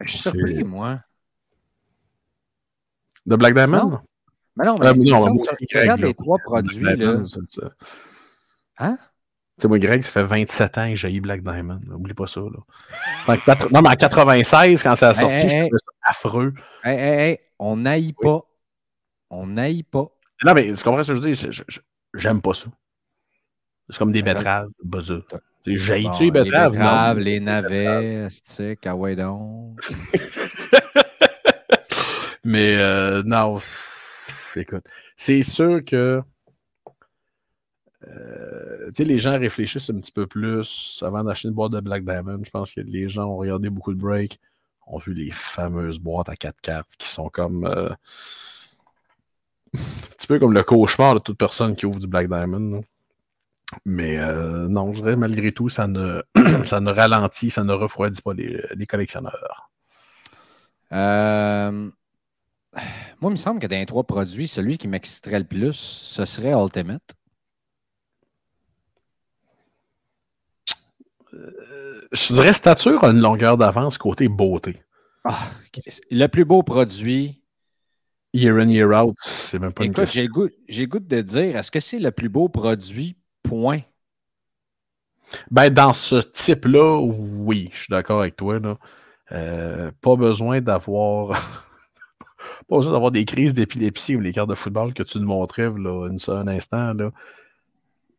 Je suis surpris, moi. De Black Diamond? Non, Mais non, mais Ah, mais non, que aussi, tu regardes les trois produits. Là. Hein? Tu sais, moi, Greg, ça fait 27 ans que j'ai eu Black Diamond. Oublie pas ça. Là. Fait Non, mais en 96, quand ça a sorti, Hey, je hey. trouvais ça affreux. Hey, on n'aille pas. On n'aille pas. Non, mais tu comprends ce que je je- J'aime pas ça. C'est comme des betteraves, t'as- J'ai-tu Bon, les betteraves? Les Non? betteraves, les navets, stick, ah ouais donc. Mais euh, non, écoute, c'est sûr que euh, les gens réfléchissent un petit peu plus avant d'acheter une boîte de Black Diamond. Je pense que les gens ont regardé beaucoup de break, ont vu les fameuses boîtes à quatre cartes qui sont comme euh, un petit peu comme le cauchemar de toute personne qui ouvre du Black Diamond. Mais euh, non, je dirais malgré tout, ça ne, ça ne ralentit, ça ne refroidit pas les, les collectionneurs. Euh, moi, il me semble que dans les trois produits, celui qui m'exciterait le plus, ce serait Ultimate. Je dirais stature a une longueur d'avance côté beauté. Ah, le plus beau produit. Year in, year out, c'est même pas une Écoute, j'ai question. le goût, j'ai le goût de dire, est-ce que c'est le plus beau produit? Point? Ben, dans ce type-là, oui, je suis d'accord avec toi. Là. Euh, pas besoin d'avoir. Pas besoin d'avoir des crises d'épilepsie ou les cartes de football que tu nous montrais là, une, un instant. Là.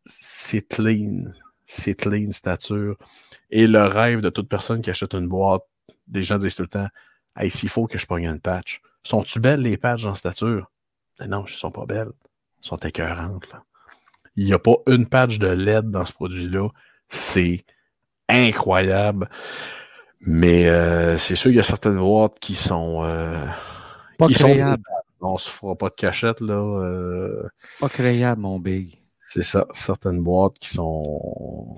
C'est clean. C'est clean stature. Et le rêve de toute personne qui achète une boîte, des gens disent tout le temps Hey, s'il faut que je pogne une patch. Sont-tu belles les patchs en stature? Mais non, elles sont pas belles. sont écœurantes. Là. Il n'y a pas une patch de LED dans ce produit-là. C'est incroyable. Mais euh, c'est sûr qu'il y a certaines boîtes qui sont. Euh, pas. Sont... On se fera pas de cachette, là. Euh... Pas créable, mon big. C'est ça. Certaines boîtes qui sont.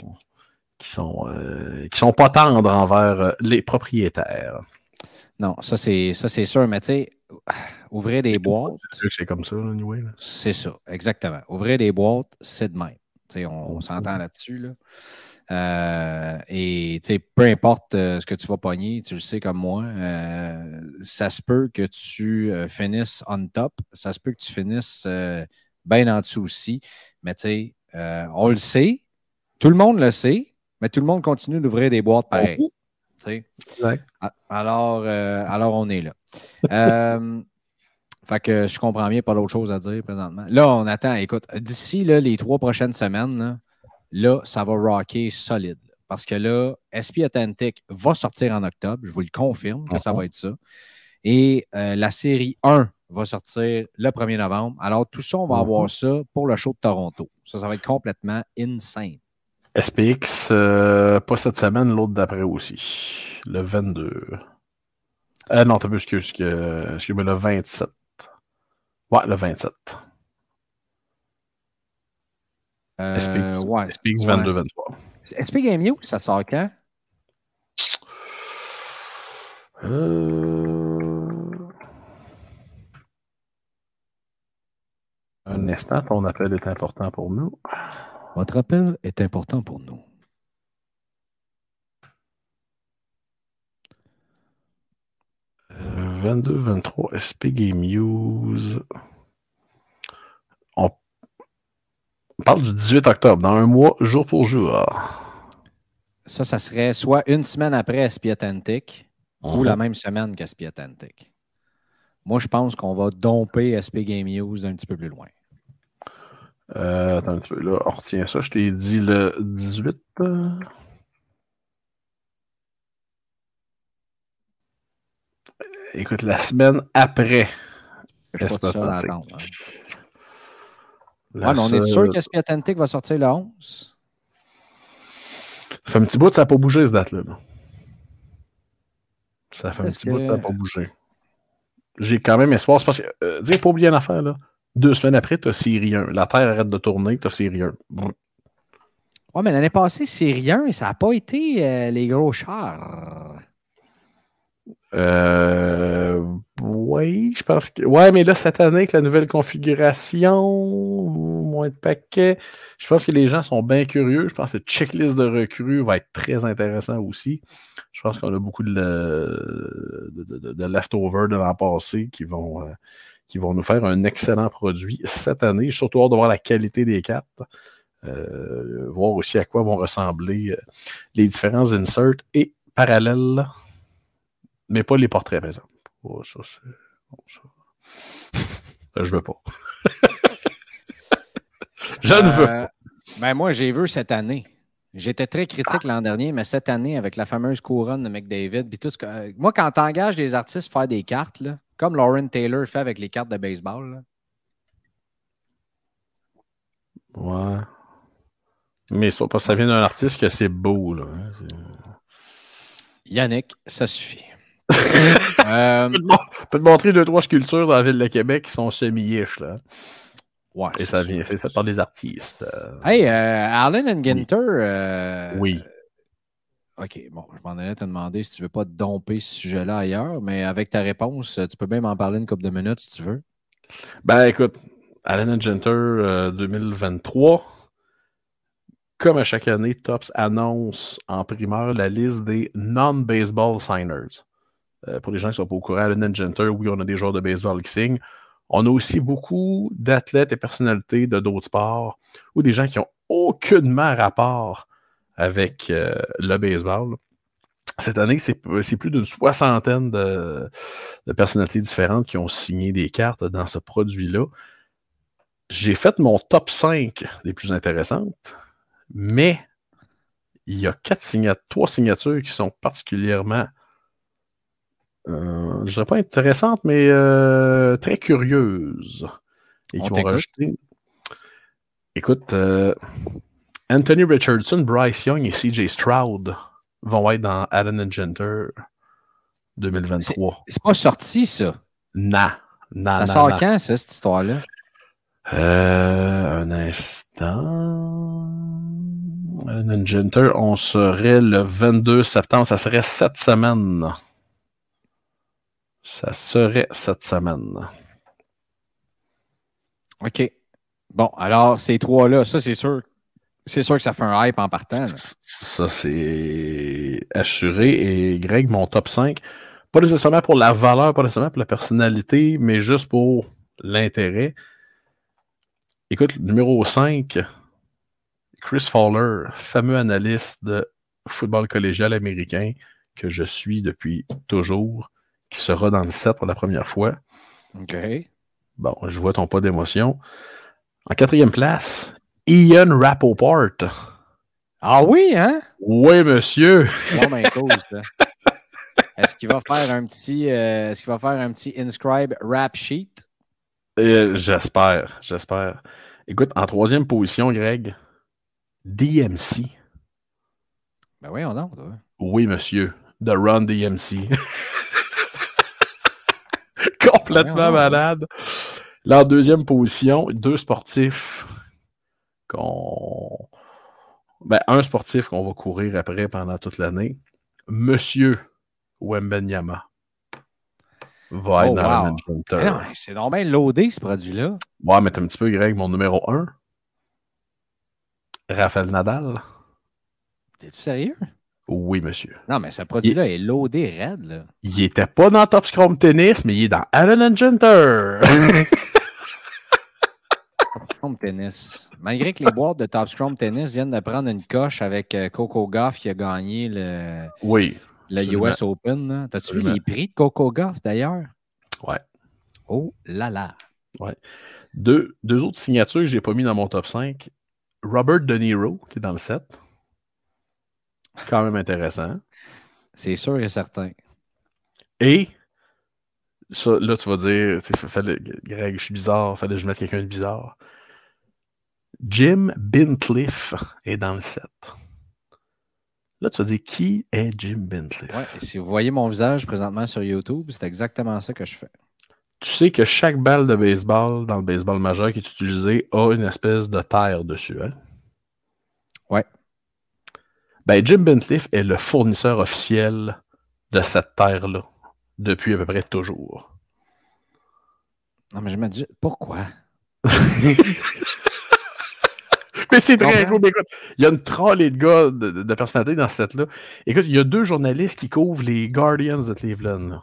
qui sont. Euh, qui sont pas tendres envers euh, les propriétaires. Non, ça c'est ça c'est sûr, mais tu sais, ouvrir des boîtes. C'est comme ça, anyway. C'est ça, exactement. Ouvrir des boîtes, c'est de même. Tu sais, on, on s'entend là-dessus. Là. Euh, et peu importe euh, ce que tu vas pogner, tu le sais comme moi, euh, ça se peut que tu finisses on top, ça se peut que tu finisses bien en dessous aussi. Mais tu sais, on le sait, tout le monde le sait, mais tout le monde continue d'ouvrir des boîtes pareilles. Oh. Ouais. Alors, alors, on est là. Fait que je comprends bien, pas d'autre chose à dire présentement. Là, on attend, écoute, d'ici les trois prochaines semaines, là, là, ça va rocker solide. Parce que là, SP Authentic va sortir en octobre. Je vous le confirme que ça va être ça. Et euh, la série 1 va sortir le 1er novembre. Alors, tout ça, on va avoir ça pour le show de Toronto. Ça, ça va être complètement insane. SPX, euh, pas cette semaine, l'autre d'après aussi. Le 22. Euh, non, t'as excuse, excuse-moi, le 27. Ouais, le 27. Euh, SPX, ouais, SPX ouais. 22-23. SP Game ça sort quand? Euh... Un instant, ton appel est important pour nous. Votre appel est important pour nous. Euh, 22-23 SP Game News. On on parle du 18 octobre, dans un mois, jour pour jour. Ça, ça serait soit une semaine après SP Authentic Mhm. ou la même semaine qu'SP Authentic. Moi, je pense qu'on va domper SP Game News d'un petit peu plus loin. Euh, attends un petit peu, là, on retient ça. Je t'ai dit le 18. euh. Écoute, la semaine après. Je suis pas tout seul à Authentic. attendre, hein. La Ouais, mais on est sûr qu'SP Authentic va sortir le 11? Ça fait un petit bout, ça n'a pas bougé, cette date-là. là. Ça fait un petit bout, que- ça n'a pas bougé. J'ai quand même espoir. C'est parce que, euh, dis, pas oublier une affaire, là. Deux semaines après, tu as série 1. La Terre arrête de tourner, tu as 1. Brr. Ouais, mais l'année passée, c'est rien et ça n'a pas été euh, les gros chars. Euh, oui, je pense que. Ouais, mais là, cette année, avec la nouvelle configuration, moins de paquets, je pense que les gens sont bien curieux. Je pense que le checklist de recrues va être très intéressant aussi. Je pense qu'on a beaucoup de, le- de, l'an passé qui vont, euh, qui vont nous faire un excellent produit cette année. J'ai surtout hâte de voir la qualité des cartes. Euh, voir aussi à quoi vont ressembler les différents inserts et parallèles mais pas les portraits, par exemple. Oh, ça, c'est. ça. Ça, je veux pas. je ne veux pas. Euh, ben moi, j'ai vu cette année. J'étais très critique l'an dernier, mais cette année, avec la fameuse couronne de McDavid, puis tout ce que. euh, Moi, quand tu engages des artistes faire des cartes, là, comme Lauren Taylor fait avec les cartes de baseball, là, Ouais. Mais c'est pas parce que ça vient d'un artiste que c'est beau, là. hein, Yannick, ça suffit. Euh, Je peux te mon- je peux te montrer deux, trois sculptures dans la ville de Québec qui sont semi-ish, là. ouais, Et ça vient, c'est fait par des artistes. euh. Hey, euh, Allen and Ginter. euh, Oui. OK, bon, je m'en allais te demander si tu veux pas te domper ce sujet-là ailleurs, mais avec ta réponse, tu peux même m'en parler une couple de minutes si tu veux. Ben écoute, Allen Genter euh, 2023, comme à chaque année, Tops annonce en primeur la liste des non-baseball signers. Euh, pour les gens qui ne sont pas au courant, Allen Genter, oui, on a des joueurs de baseball qui signent. On a aussi beaucoup d'athlètes et personnalités de d'autres sports ou des gens qui n'ont aucunement rapport avec euh, le baseball. Cette année, c'est plus d'une soixantaine de, personnalités différentes qui ont signé des cartes dans ce produit-là. J'ai fait mon top 5 des plus intéressantes, mais il y a trois signatures qui sont particulièrement, euh, je dirais pas intéressantes, mais euh, très curieuses. Et qui vont rajouter Écoute, euh, Anthony Richardson, Bryce Young et CJ Stroud vont être dans Allen Genter 2023. C'est pas sorti, ça. Na ça sort quand, ça, cette histoire-là? Euh, un instant. Allen Genter, on serait le 22 septembre. Ça serait cette semaine. Ça serait cette semaine. OK. Bon, alors, ces trois-là, ça, c'est sûr. C'est sûr que ça fait un hype en partant. là. Ça, c'est assuré. Et Greg, mon top 5, pas nécessairement pour la valeur, pas nécessairement pour la personnalité, mais juste pour l'intérêt. Écoute, numéro 5, Chris Fowler, fameux analyste de football collégial américain que je suis depuis toujours, qui sera dans le set pour la première fois. OK. Bon, je vois ton pas d'émotion. En quatrième place, Ian Rappaport. Ah oui, hein? Oui, monsieur. Ça. Est-ce qu'il va faire un petit euh, est-ce qu'il va faire un petit inscribe rap sheet? Euh, j'espère, j'espère. Écoute, en troisième position, Greg, DMC. Ben oui, on a. Oui, monsieur. The Run DMC. Complètement malade. Là, en deuxième position, deux sportifs qu'on. Ben, un sportif qu'on va courir après pendant toute l'année. Monsieur Wembenyama va être Oh, dans wow. la Manchester. Non, C'est bien loadé, ce produit-là. Ouais, mais t'es un petit peu, Greg, mon numéro 1. Raphaël Nadal. T'es-tu sérieux? Oui, monsieur. Non, mais ce produit-là est loadé raide, là. Il était pas dans Top Scrum Tennis, mais il est dans Allen Genter. Scrum Tennis. Malgré que les boîtes de Top Scrum Tennis viennent de prendre une coche avec euh, Coco Goff qui a gagné le, oui. le Absolument. US Open. T'as-tu vu les prix de Coco Goff, d'ailleurs? Ouais. Oh là là. Deux, deux autres signatures que j'ai pas mis dans mon top 5. Robert De Niro, qui est dans le 7. Quand même intéressant. C'est sûr et certain. Et ça, là, tu vas dire, fallait- Greg, je suis bizarre, fallait que je mette quelqu'un de bizarre. Jim Bintliff est dans le 7. Là, tu vas dire, qui est Jim Bintliff? Ouais, si vous voyez mon visage présentement sur YouTube, c'est exactement ça que je fais. Tu sais que chaque balle de baseball dans le baseball majeur qui est utilisée a une espèce de terre dessus. Hein? Ben, Jim Bentliff est le fournisseur officiel de cette terre-là depuis à peu près toujours. Non, mais je me dis, pourquoi? Mais c'est très cool. Mais écoute, il y a une trolley de gars de, de- de personnalités dans cette là Écoute, il y a deux journalistes qui couvrent les Guardians de Cleveland. là.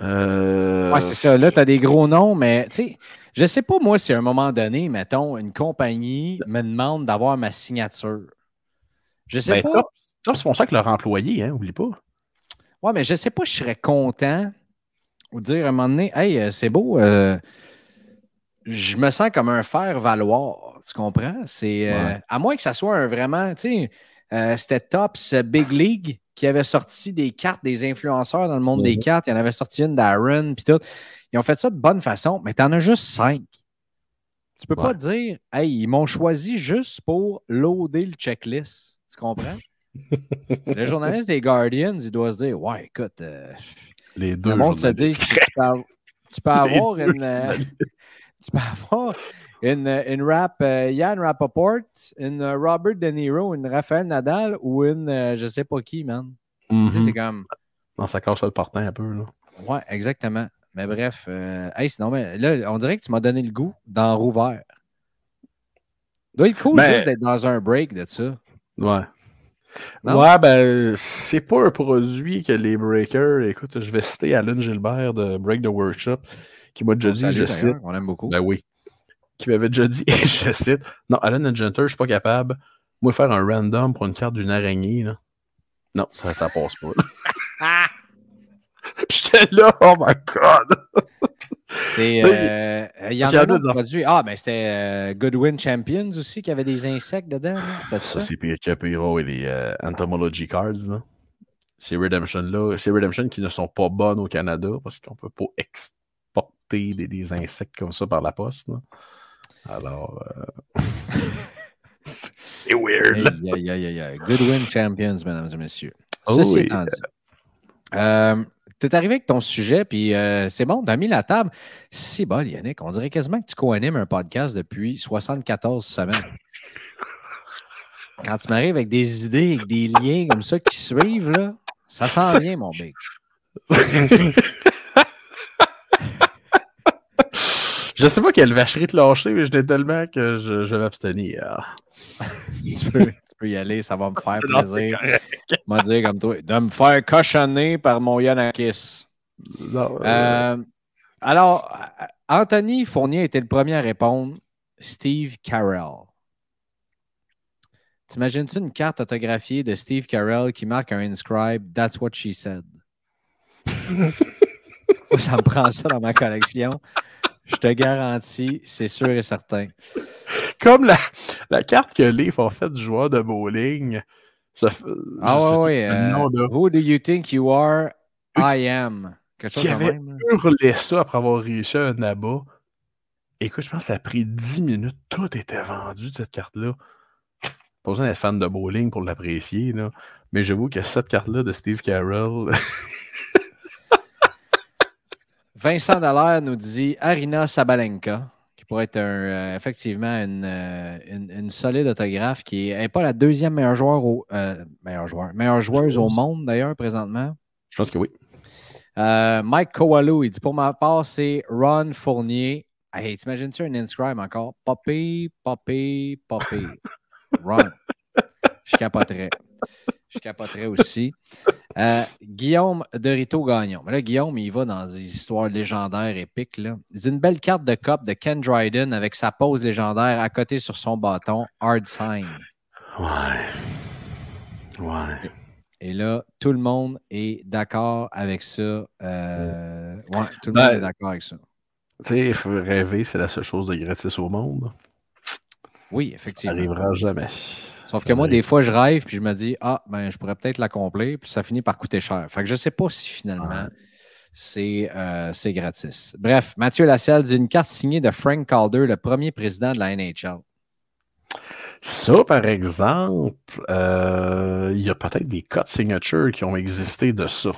Euh, Ouais, c'est ça. Là, tu as des gros noms, mais tu sais, je sais pas, moi, si à un moment donné, mettons, une compagnie me demande d'avoir ma signature. Je sais Ben, pas. Font ça avec leur employé, hein, oublie pas. Ouais, mais je sais pas, je serais content ou dire à un moment donné, hey, euh, c'est beau, euh, je me sens comme un faire-valoir. Tu comprends? C'est euh, Ouais. à moins que ça soit un vraiment, tu sais, euh, c'était top, ce Big League qui avait sorti des cartes des influenceurs dans le monde des Mhm. cartes. Il y en avait sorti une d'Aaron, puis tout. Ils ont fait ça de bonne façon, mais tu en as juste cinq. Tu peux pas dire, hey, ils m'ont choisi juste pour loader le checklist. Tu comprends? le journaliste des Guardians, il doit se dire, ouais, écoute, euh, Les deux le monde se dit que tu peux, tu avoir une, euh, tu peux avoir une, une rap euh, Yann Rappaport, une euh, Robert De Niro, une Raphaël Nadal ou une je sais pas qui, man. Tu sais, c'est comme. Non, ça casse le partant un peu. Là. Ouais, exactement. Mais bref, hey, sinon, mais là, on dirait que tu m'as donné le goût dans Rouvert. doit être cool Ben- juste d'être dans un break de ça. Ouais. Non? Ouais, ben, c'est pas un produit que les breakers. Écoute, je vais citer Alan Gilbert de Break the Workshop qui m'a déjà dit, je cite. On aime beaucoup. Ben oui. Qui m'avait déjà dit, et je cite, non, Alan Genter, je suis pas capable, moi, faire un random pour une carte d'une araignée, là. Non, ça, ça passe pas. J'étais là, oh my god! C'est, euh, il y en a en a un autre des aff- produit. Ah, ben c'était euh, Goodwin Champions aussi qui avait des insectes dedans. Ça, ça? c'est pire que Pyro et les euh, Entomology Cards, là. Ces Redemption-là, ces Redemption qui ne sont pas bonnes au Canada parce qu'on peut pas exporter des, des insectes comme ça par la poste, là. Alors, euh, c'est weird. Aïe, aïe, aïe, aïe. Goodwin Champions, mesdames et messieurs. Oh Ceci oui. étant dit, euh, t'es arrivé avec ton sujet, puis euh, c'est bon, t'as mis la table. C'est bon, Yannick, on dirait quasiment que tu co-animes un podcast depuis 74 semaines. Quand tu m'arrives avec des idées, avec des liens comme ça qui suivent, là, ça sent bien, mon big. je sais pas quelle vacherie te lâcher, mais je l'ai tellement que je, je vais m'abstenir. tu, peux, tu peux y aller, ça va me faire Non, plaisir. M'a dire comme toi, de me faire cochonner par mon Yanakis. Non, euh, Euh, alors, euh, Anthony Fournier était le premier à répondre. Steve Carell. T'imagines-tu une carte autographiée de Steve Carell qui marque un inscribe That's what she said? Ça me prend ça dans ma collection. Je te garantis, c'est sûr et certain. Comme la, la carte que Leaf a faite du joueur de bowling. Ça, Ah ouais, le euh, who do you think you are? I am. Quelque chose Qui avait même. hurlé ça après avoir réussi un abat. Écoute, je pense que ça a pris 10 minutes. Tout était vendu de cette carte-là. Pas besoin d'être fan de bowling pour l'apprécier, là. Mais j'avoue que cette carte-là de Steve Carell, Vincent Dallaire nous dit Arina Sabalenka, pourrait être un, euh, effectivement une, euh, une- une solide autographe, qui n'est pas la deuxième meilleure, joueur au, euh, joueur, meilleure joueuse au monde d'ailleurs présentement. je pense que oui. Euh, Mike Kowalou, il dit pour ma part, c'est Ron Fournier. Hey, t'imagines-tu un inscribe encore? Poppy, Poppy, Poppy. Ron. Je capoterais. Je capoterais aussi. Euh, Guillaume de Rito Gagnon. Mais là, Guillaume, il va dans des histoires légendaires épiques. Là. Une belle carte de cop de Ken Dryden avec sa pose légendaire à côté sur son bâton, Hard Sign. Ouais. Ouais. Et là, tout le monde est d'accord avec ça. Euh, ouais, tout le Ben, monde est d'accord avec ça. Tu sais, rêver, c'est la seule chose de gratis au monde. Oui, Ça effectivement. n'arrivera jamais. Sauf Ça que moi, des fois, je rêve puis je me dis, ah, ben, je pourrais peut-être l'accomplir, puis ça finit par coûter cher. Fait que je ne sais pas si finalement c'est euh, gratis. Bref, Mathieu Lasselle dit une carte signée de Frank Calder, le premier président de la NHL. Ça, par exemple, euh, il y a peut-être des codes signature qui ont existé de ça.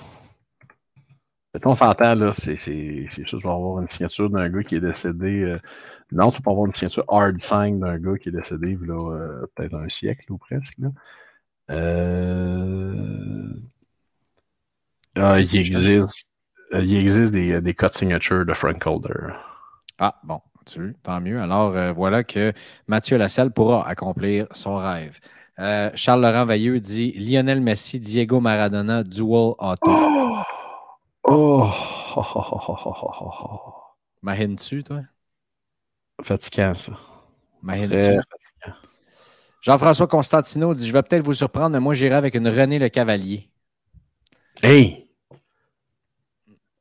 On s'entend, là, c'est c'est- c'est juste pour avoir une signature d'un gars qui est décédé. euh, non, tu peux avoir une signature hard sign d'un gars qui est décédé, là, euh, peut-être un siècle ou presque. Là. Euh, ah, il existe, il existe des, des codes signature de Frank Calder. Ah, bon, tu tant mieux. Alors, euh, voilà que Mathieu Lasselle pourra accomplir son rêve. Euh, Charles-Laurent Veilleux dit Lionel Messi, Diego Maradona, dual auto. Oh! Oh! Oh, oh, oh. Mahines-tu, toi? Fatigant, ça. Très. Jean-François Constantino dit Je vais peut-être vous surprendre, mais moi, j'irai avec une René Le Cavalier. Hey!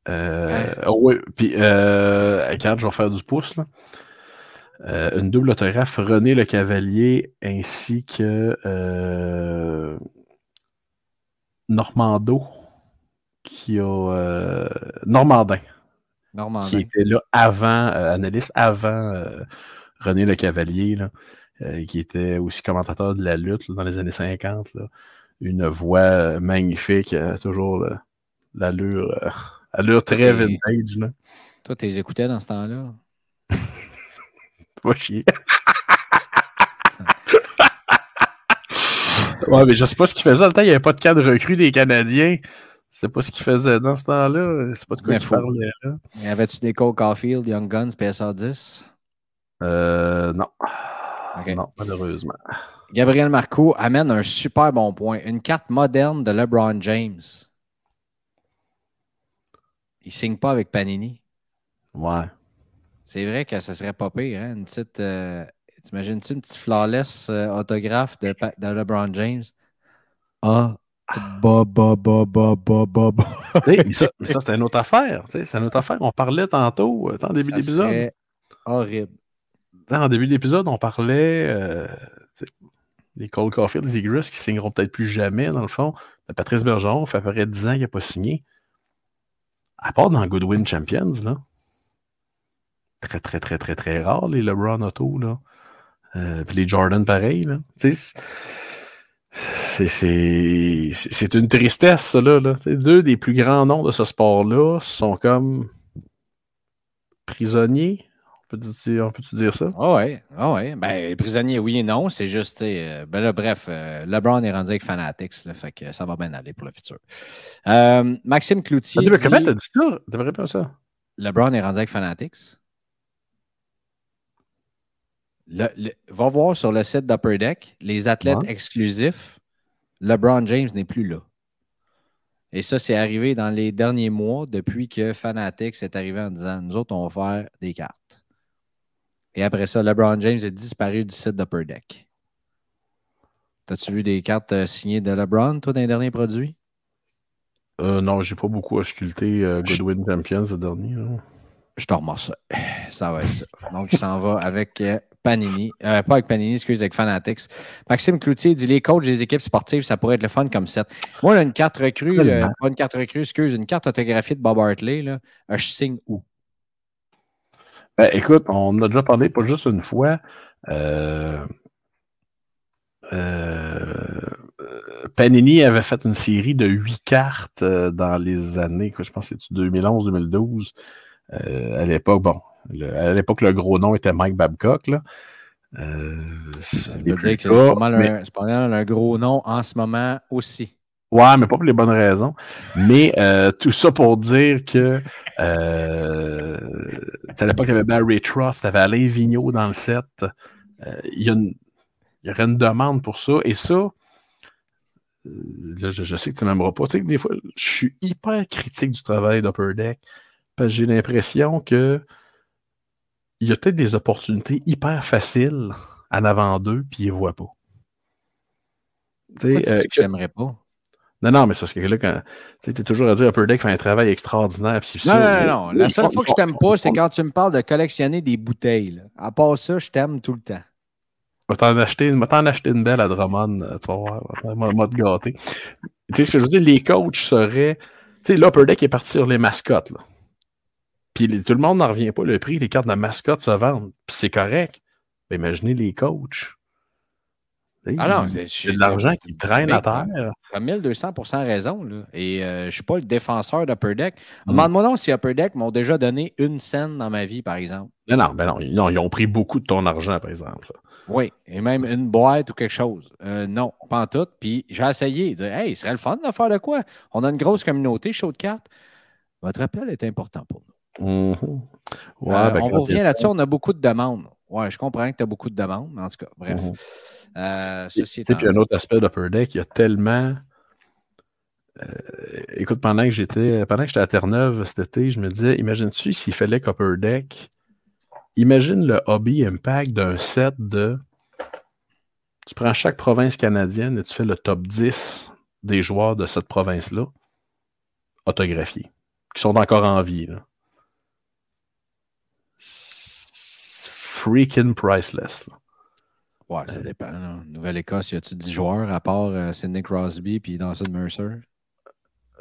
Euh, oh oui, puis euh, quand je vais faire du pouce, là, euh, une double autographe René Le Cavalier ainsi que euh, Normando qui a euh, Normandin Normandin. qui était là avant, euh, analyste avant euh, René Le Cavalier, là, qui était aussi commentateur de la lutte là, dans les années 50. là. Une voix magnifique, toujours l'allure, allure très vintage. Là. Toi, tu les écoutais dans ce temps-là? Va chier. ouais, mais je sais pas ce qu'il faisait. Dans le temps, il n'y avait pas de cas de recrue des Canadiens. C'est pas ce qu'il faisait dans ce temps-là. C'est pas de quoi il parlait là. Y avait-tu des Cole Caulfield, Young Guns, PSA 10? Euh, non. Non, malheureusement. Gabriel Marcoux amène un super bon point. Une carte moderne de LeBron James. Il signe pas avec Panini. Ouais. C'est vrai que ça serait pas pire, hein? Une petite. euh, T'imagines-tu une petite flawless euh, autographe de, de LeBron James? Ah, ba, ba, ba, ba, ba, ba, ba. Tu sais, mais ça, mais ça, c'est une autre affaire. C'est une autre affaire. On parlait tantôt, euh, en début d'épisode. horrible. En début d'épisode, on parlait euh, des Cole Caulfield, des Eagles qui signeront peut-être plus jamais, dans le fond. Patrice Bergeron, fait à peu près 10 ans qu'il n'a pas signé. À part dans Goodwin Champions, là. très, très, très, très, très rares, les LeBron Auto, là. Euh, puis les Jordan, pareil, là. C'est une tristesse, ça, là. là. Deux des plus grands noms de ce sport-là sont comme prisonniers. On peut-tu dire, dire ça? Ah ouais, ah ouais. Ben, prisonniers, oui et non. C'est juste, euh, ben là, bref, euh, LeBron est rendu avec Fanatics, là, fait que ça va bien aller pour le futur. Euh, Maxime Cloutier. dit, comment t'as dit ça? T'aimerais pas ça? LeBron est rendu avec Fanatics. Va voir sur le site d'Upper Deck, les athlètes exclusifs, LeBron James n'est plus là. Et ça, c'est arrivé dans les derniers mois depuis que Fanatics est arrivé en disant Nous autres, on va faire des cartes. Et après ça, LeBron James est disparu du site d'Upper Deck. T'as-tu vu des cartes euh, signées de LeBron, toi, dans les derniers produits? Euh, non, j'ai pas beaucoup ausculté euh, Goodwin Champions, le dernier. Je te remets ça. Ça va être ça. Donc, il s'en va avec euh, Panini. Euh, pas avec Panini, excusez, avec Fanatics. Maxime Cloutier dit les coachs des équipes sportives, ça pourrait être le fun comme set. Moi, a une carte recrue, euh, pas une carte recrue, excuse, une carte autographiée de Bob Hartley. Là. je signe où? Ben, écoute, on a déjà parlé pas juste une fois. Panini avait fait une série de huit cartes dans les années, je pense que c'est 2011-2012. à l'époque, bon, à l'époque, le gros nom était Mike Babcock. Là. Euh, c'est pas, mal un, gros nom en ce moment aussi. Ouais, mais pas pour les bonnes raisons. Mais euh, tout ça pour dire que euh, à l'époque, il y avait Barry Trust, il y avait Alain Vigneault dans le set. Il, y a une, il y aurait une demande pour ça. Et ça, je, sais que tu n'aimeras pas. Tu sais, des fois, je suis hyper critique du travail d'Upper Deck parce que j'ai l'impression que il y a peut-être des opportunités hyper faciles en avant d'eux, puis ils ne voient pas. Tu euh, que j'aimerais pas? Non, non, mais c'est parce que là, quand tu es toujours à dire Upper Deck fait un travail extraordinaire. non, non, non, La seule fois que je t'aime pas, c'est quand tu me parles de collectionner des bouteilles. À part ça, je t'aime tout le temps. Je vais t'en acheter, acheter, une belle à Drummond, euh, tu vas voir, moi te gâter. Tu sais, ce que je veux dire, les coachs seraient. Tu sais, là, Upper Deck est parti sur les mascottes. Là. Puis tout le monde n'en revient pas. Le prix, les cartes de mascotte se vendent. Puis c'est correct. Mais imaginez les coachs. Ah non, c'est de l'argent qui traîne à terre. Tu as 1200% raison. Là. Et euh, je ne suis pas le défenseur d'Upper Deck. Mm. Demande-moi non si Upper Deck m'ont déjà donné une scène dans ma vie, par exemple. Non, non, ben non, non, ils ont pris beaucoup de ton argent, par exemple. Oui, et même une boîte ou quelque chose. Euh, non, pas en tout. Puis j'ai essayé de dire Hey, ce serait le fun de faire de quoi? On a une grosse communauté, chaud de cartes. Votre appel est important pour nous. Mhm. Euh, ben, on revient là-dessus, on a beaucoup de demandes. Ouais, je comprends que tu as beaucoup de demandes, mais en tout cas, bref. Euh, puis un autre aspect d'Upper Deck, il y a tellement. Euh, écoute, pendant que j'étais pendant que j'étais à Terre-Neuve cet été, je me disais, imagine-tu s'il fallait qu'Upper Deck. Imagine le hobby impact d'un set de. Tu prends chaque province canadienne et tu fais le top 10 des joueurs de cette province-là, autographiés, qui sont encore en vie. Là. Freaking priceless. Ouais, ça dépend. Nouvelle-Écosse, y a-tu 10 joueurs à part euh, Sidney Crosby puis Dawson Mercer?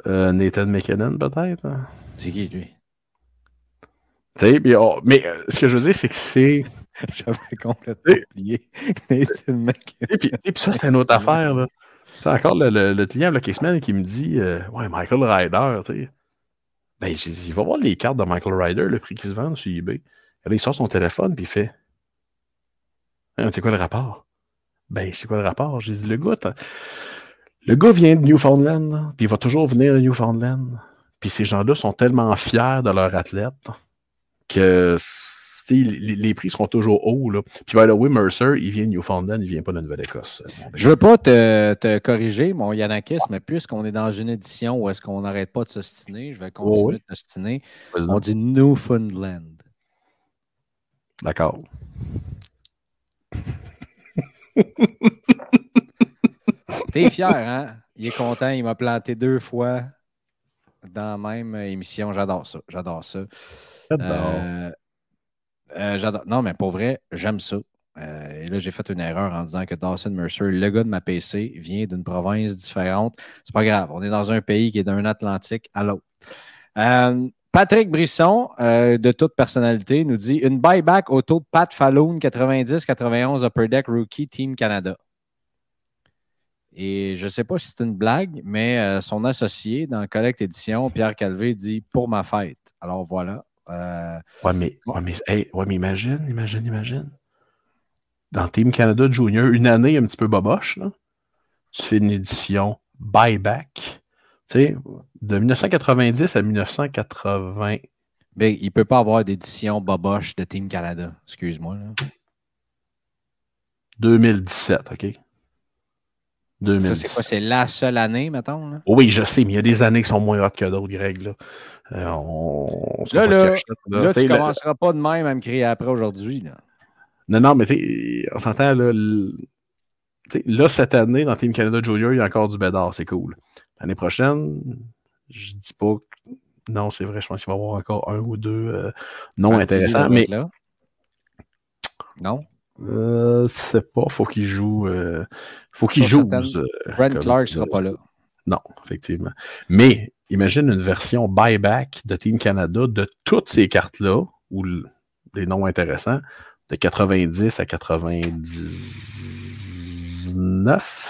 Euh, Nathan McKinnon, peut-être. Hein? C'est qui, lui? Oh, mais euh, ce que je veux dire, c'est que c'est. J'avais complètement oublié Nathan McKinnon. Puis, ça, c'est une autre affaire. Là. encore le, le, le client, quelques semaines, qui me dit Ouais, Michael Ryder, tu sais. Ben, j'ai dit Va voir les cartes de Michael Ryder, le prix qui se vendent sur eBay. Là, il sort son téléphone puis il fait hein, C'est quoi le rapport? Ben, c'est quoi le rapport? J'ai dit Le gars, le gars vient de Newfoundland, puis il va toujours venir de Newfoundland. Puis ces gens-là sont tellement fiers de leur athlète que les, prix seront toujours hauts. Là. Puis, by the way, Mercer, il vient de Newfoundland, il vient pas de Nouvelle-Écosse. Je veux pas te, corriger, mon Yanakis, mais puisqu'on est dans une édition où est-ce qu'on n'arrête pas de s'ostiner, je vais continuer de s'ostiner. On dit Newfoundland. D'accord. T'es fier, hein? Il est content, il m'a planté deux fois dans la même émission. J'adore ça. J'adore ça. Euh, euh, j'adore. non, mais pour vrai, j'aime ça. Euh, et là, j'ai fait une erreur en disant que Dawson Mercer, le gars de ma PC, vient d'une province différente. C'est pas grave. On est dans un pays qui est d'un Atlantique à l'autre. Patrick Brisson, euh, de toute personnalité, nous dit une buyback auto de Pat Falloon 90-91 Upper Deck Rookie Team Canada. Et je ne sais pas si c'est une blague, mais euh, son associé dans Collect Édition, Pierre Calvé, dit pour ma fête. Alors voilà. Euh, ouais, mais, ouais, mais, ouais, mais imagine, imagine, imagine. Dans Team Canada Junior, une année un petit peu boboche, là, tu fais une édition buyback sais, de 1990 à 1980. Mais il ne peut pas avoir d'édition Boboche de Team Canada. Excuse-moi. 2017, OK? 2017. c'est quoi? C'est la seule année, mettons? Oui, je sais, mais il y a des années qui sont moins hautes que d'autres, Greg. Là, euh, on, là, là, là, tu ne commenceras pas de même à me crier après aujourd'hui. Non, non, mais on s'entend, là, là, cette année, dans Team Canada Junior, il y a encore du bédard, c'est cool. L'année prochaine, je dis pas que... Non, c'est vrai, je pense qu'il va y avoir encore un ou deux euh, non intéressants. Mais. Là? Non? Euh, c'est pas, faut qu'il joue. Euh, faut qu'il joue. Euh, Brent Clark sera pas là. Non, effectivement. Mais imagine une version buyback de Team Canada de toutes ces cartes-là, ou les noms intéressants, de 90 à 99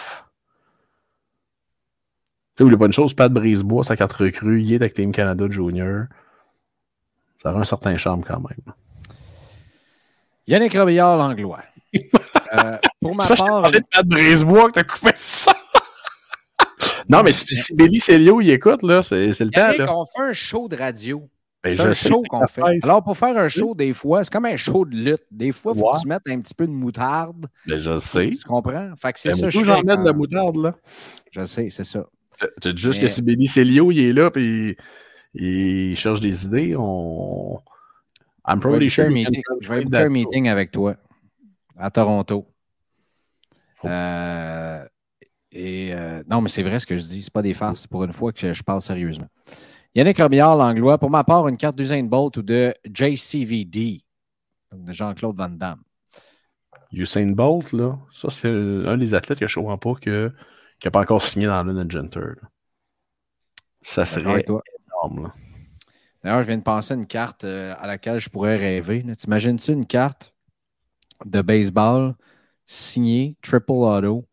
sais, oublie pas une chose, Pat Brisebois, sa carte recrue, il est avec Team Canada Junior. Ça a un certain charme quand même. Yannick Robillard, l'anglois. euh, pour ma part. de Pat Brisebois que t'as coupé ça. non, mais si, Billy Célio, il écoute, là, c'est le temps. Là. on fait un show de radio. Ben, c'est un show qu'on fait. Alors, pour faire un show, des fois, c'est comme un show de lutte. Des fois, il faut que tu mettes un petit peu de moutarde. Mais ben, je sais. Tu comprends? Fait que c'est ben, ça. Je j'en mets de la moutarde, là. Je sais, c'est ça. Tu dis juste que si Benny Celio il est là puis il cherche des idées, on. I'm sure. Je vais faire un meeting avec toi à Toronto. Euh, et euh, non, mais c'est vrai ce que je dis. C'est pas des farces. pour une fois que je parle sérieusement. Yannick Robillard, l'anglois. Pour ma part, une carte d'Usain Bolt ou de JCVD, de Jean-Claude Van Damme. Usain Bolt, là, ça, c'est un des athlètes que je ne comprends pas que qui n'a pas encore signé dans Lune Genter. Ça serait énorme. D'ailleurs, je viens de penser à une carte euh, à laquelle je pourrais rêver. T'imagines-tu une carte de baseball signée Triple Auto,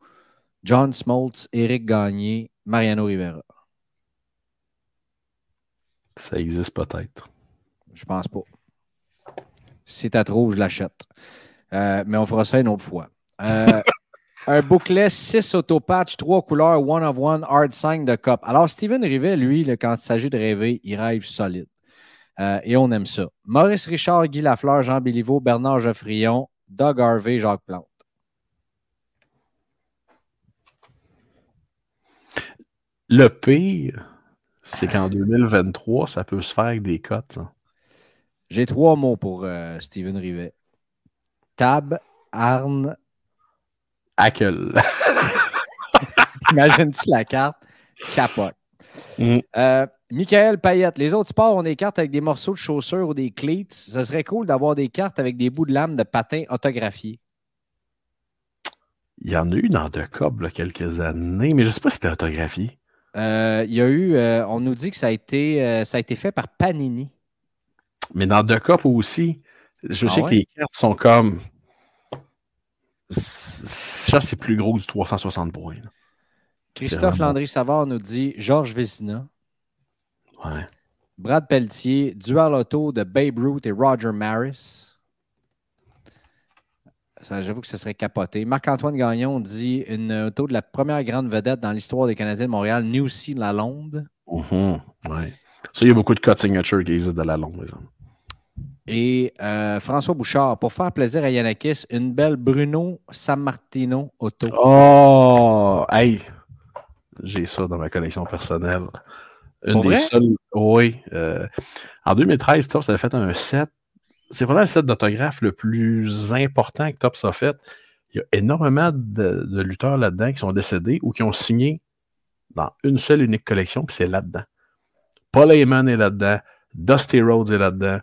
John Smoltz, Eric Gagné, Mariano Rivera? Ça existe peut-être. Je pense pas. Si tu trouves, je l'achète. Euh, mais on fera ça une autre fois. Euh, un bouclet 6 autopatch, 3 couleurs, one of one, hard sign de cop. Alors, Steven Rivet, lui, quand il s'agit de rêver, il rêve solide. Euh, et on aime ça. Maurice Richard, Guy Lafleur, Jean Béliveau, Bernard Geoffrion, Doug Harvey, Jacques Plante. Le pire, c'est qu'en 2023, ça peut se faire avec des cotes. J'ai trois mots pour euh, Steven Rivet. Tab, Arne, Hackle. Imagine-tu la carte? Capote. Mm. Euh, Michael Payette, les autres sports ont des cartes avec des morceaux de chaussures ou des cleats. Ce serait cool d'avoir des cartes avec des bouts de lame de patin autographiés. Il y en a eu dans The Cob là, quelques années, mais je ne sais pas si c'était autographié. Euh, il y a eu, euh, on nous dit que ça a, été, ça a été fait par Panini. Mais dans The Cup aussi, je ah sais que les cartes sont comme ça, c'est plus gros du 360 points. Christophe Landry-Savard nous dit Georges Vézina. Ouais. Brad Pelletier, dual auto de Babe Ruth et Roger Maris. J'avoue que ce serait capoté. Marc-Antoine Gagnon dit une auto de la première grande vedette dans l'histoire des Canadiens de Montréal, Newsy Lalonde. Uh ouais. Ça, il y a beaucoup de cut signature qui existent de Lalonde, par exemple. Et euh, François Bouchard, pour faire plaisir à Yanakis, une belle Bruno Sammartino auto. Oh, hey, j'ai ça dans ma collection personnelle. Une des seules. Oui. Euh, en 2013, Tops avait fait un set. C'est vraiment le set d'autographe le plus important que Tops a fait. Il y a énormément de, lutteurs là-dedans qui sont décédés ou qui ont signé dans une seule unique collection, puis c'est là-dedans. Paul Heyman est là-dedans. Dusty Rhodes est là-dedans.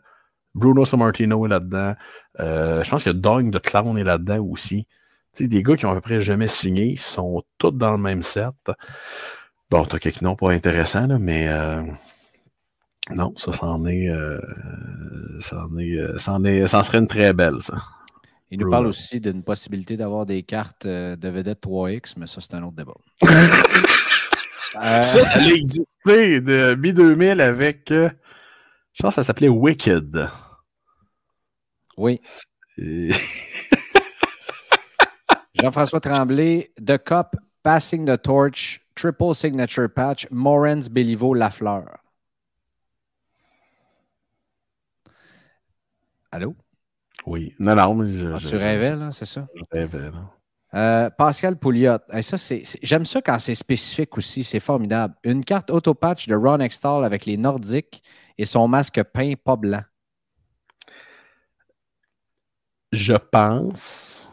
Bruno Sammartino est là-dedans. Euh, je pense que Dog de Clown est là-dedans aussi. sais, des gars qui ont à peu près jamais signé, ils sont tous dans le même set. Bon, t'as quelques noms pas intéressants, là, mais euh, Non, ça, c'en est, euh, c'en est, euh, c'en est, ça serait une très belle, ça. Il nous parle aussi d'une possibilité d'avoir des cartes de vedette 3X, mais ça, c'est un autre débat. Ça, ça a existé de mi-2000 avec, je pense que ça s'appelait Wicked. Oui. Jean-François Tremblay, The Cup, Passing the Torch, Triple Signature Patch, Morens, Béliveau, Lafleur. Allô? Oui. Non, non, mais je, Ah, je- tu rêvais, là, c'est ça? je rêvais, là. Euh, Pascal Pouliot. Hey, ça, c'est, c'est- j'aime ça quand c'est spécifique aussi. C'est formidable. Une carte auto-patch de Ron Extall avec les Nordiques et son masque peint pas blanc. Je pense.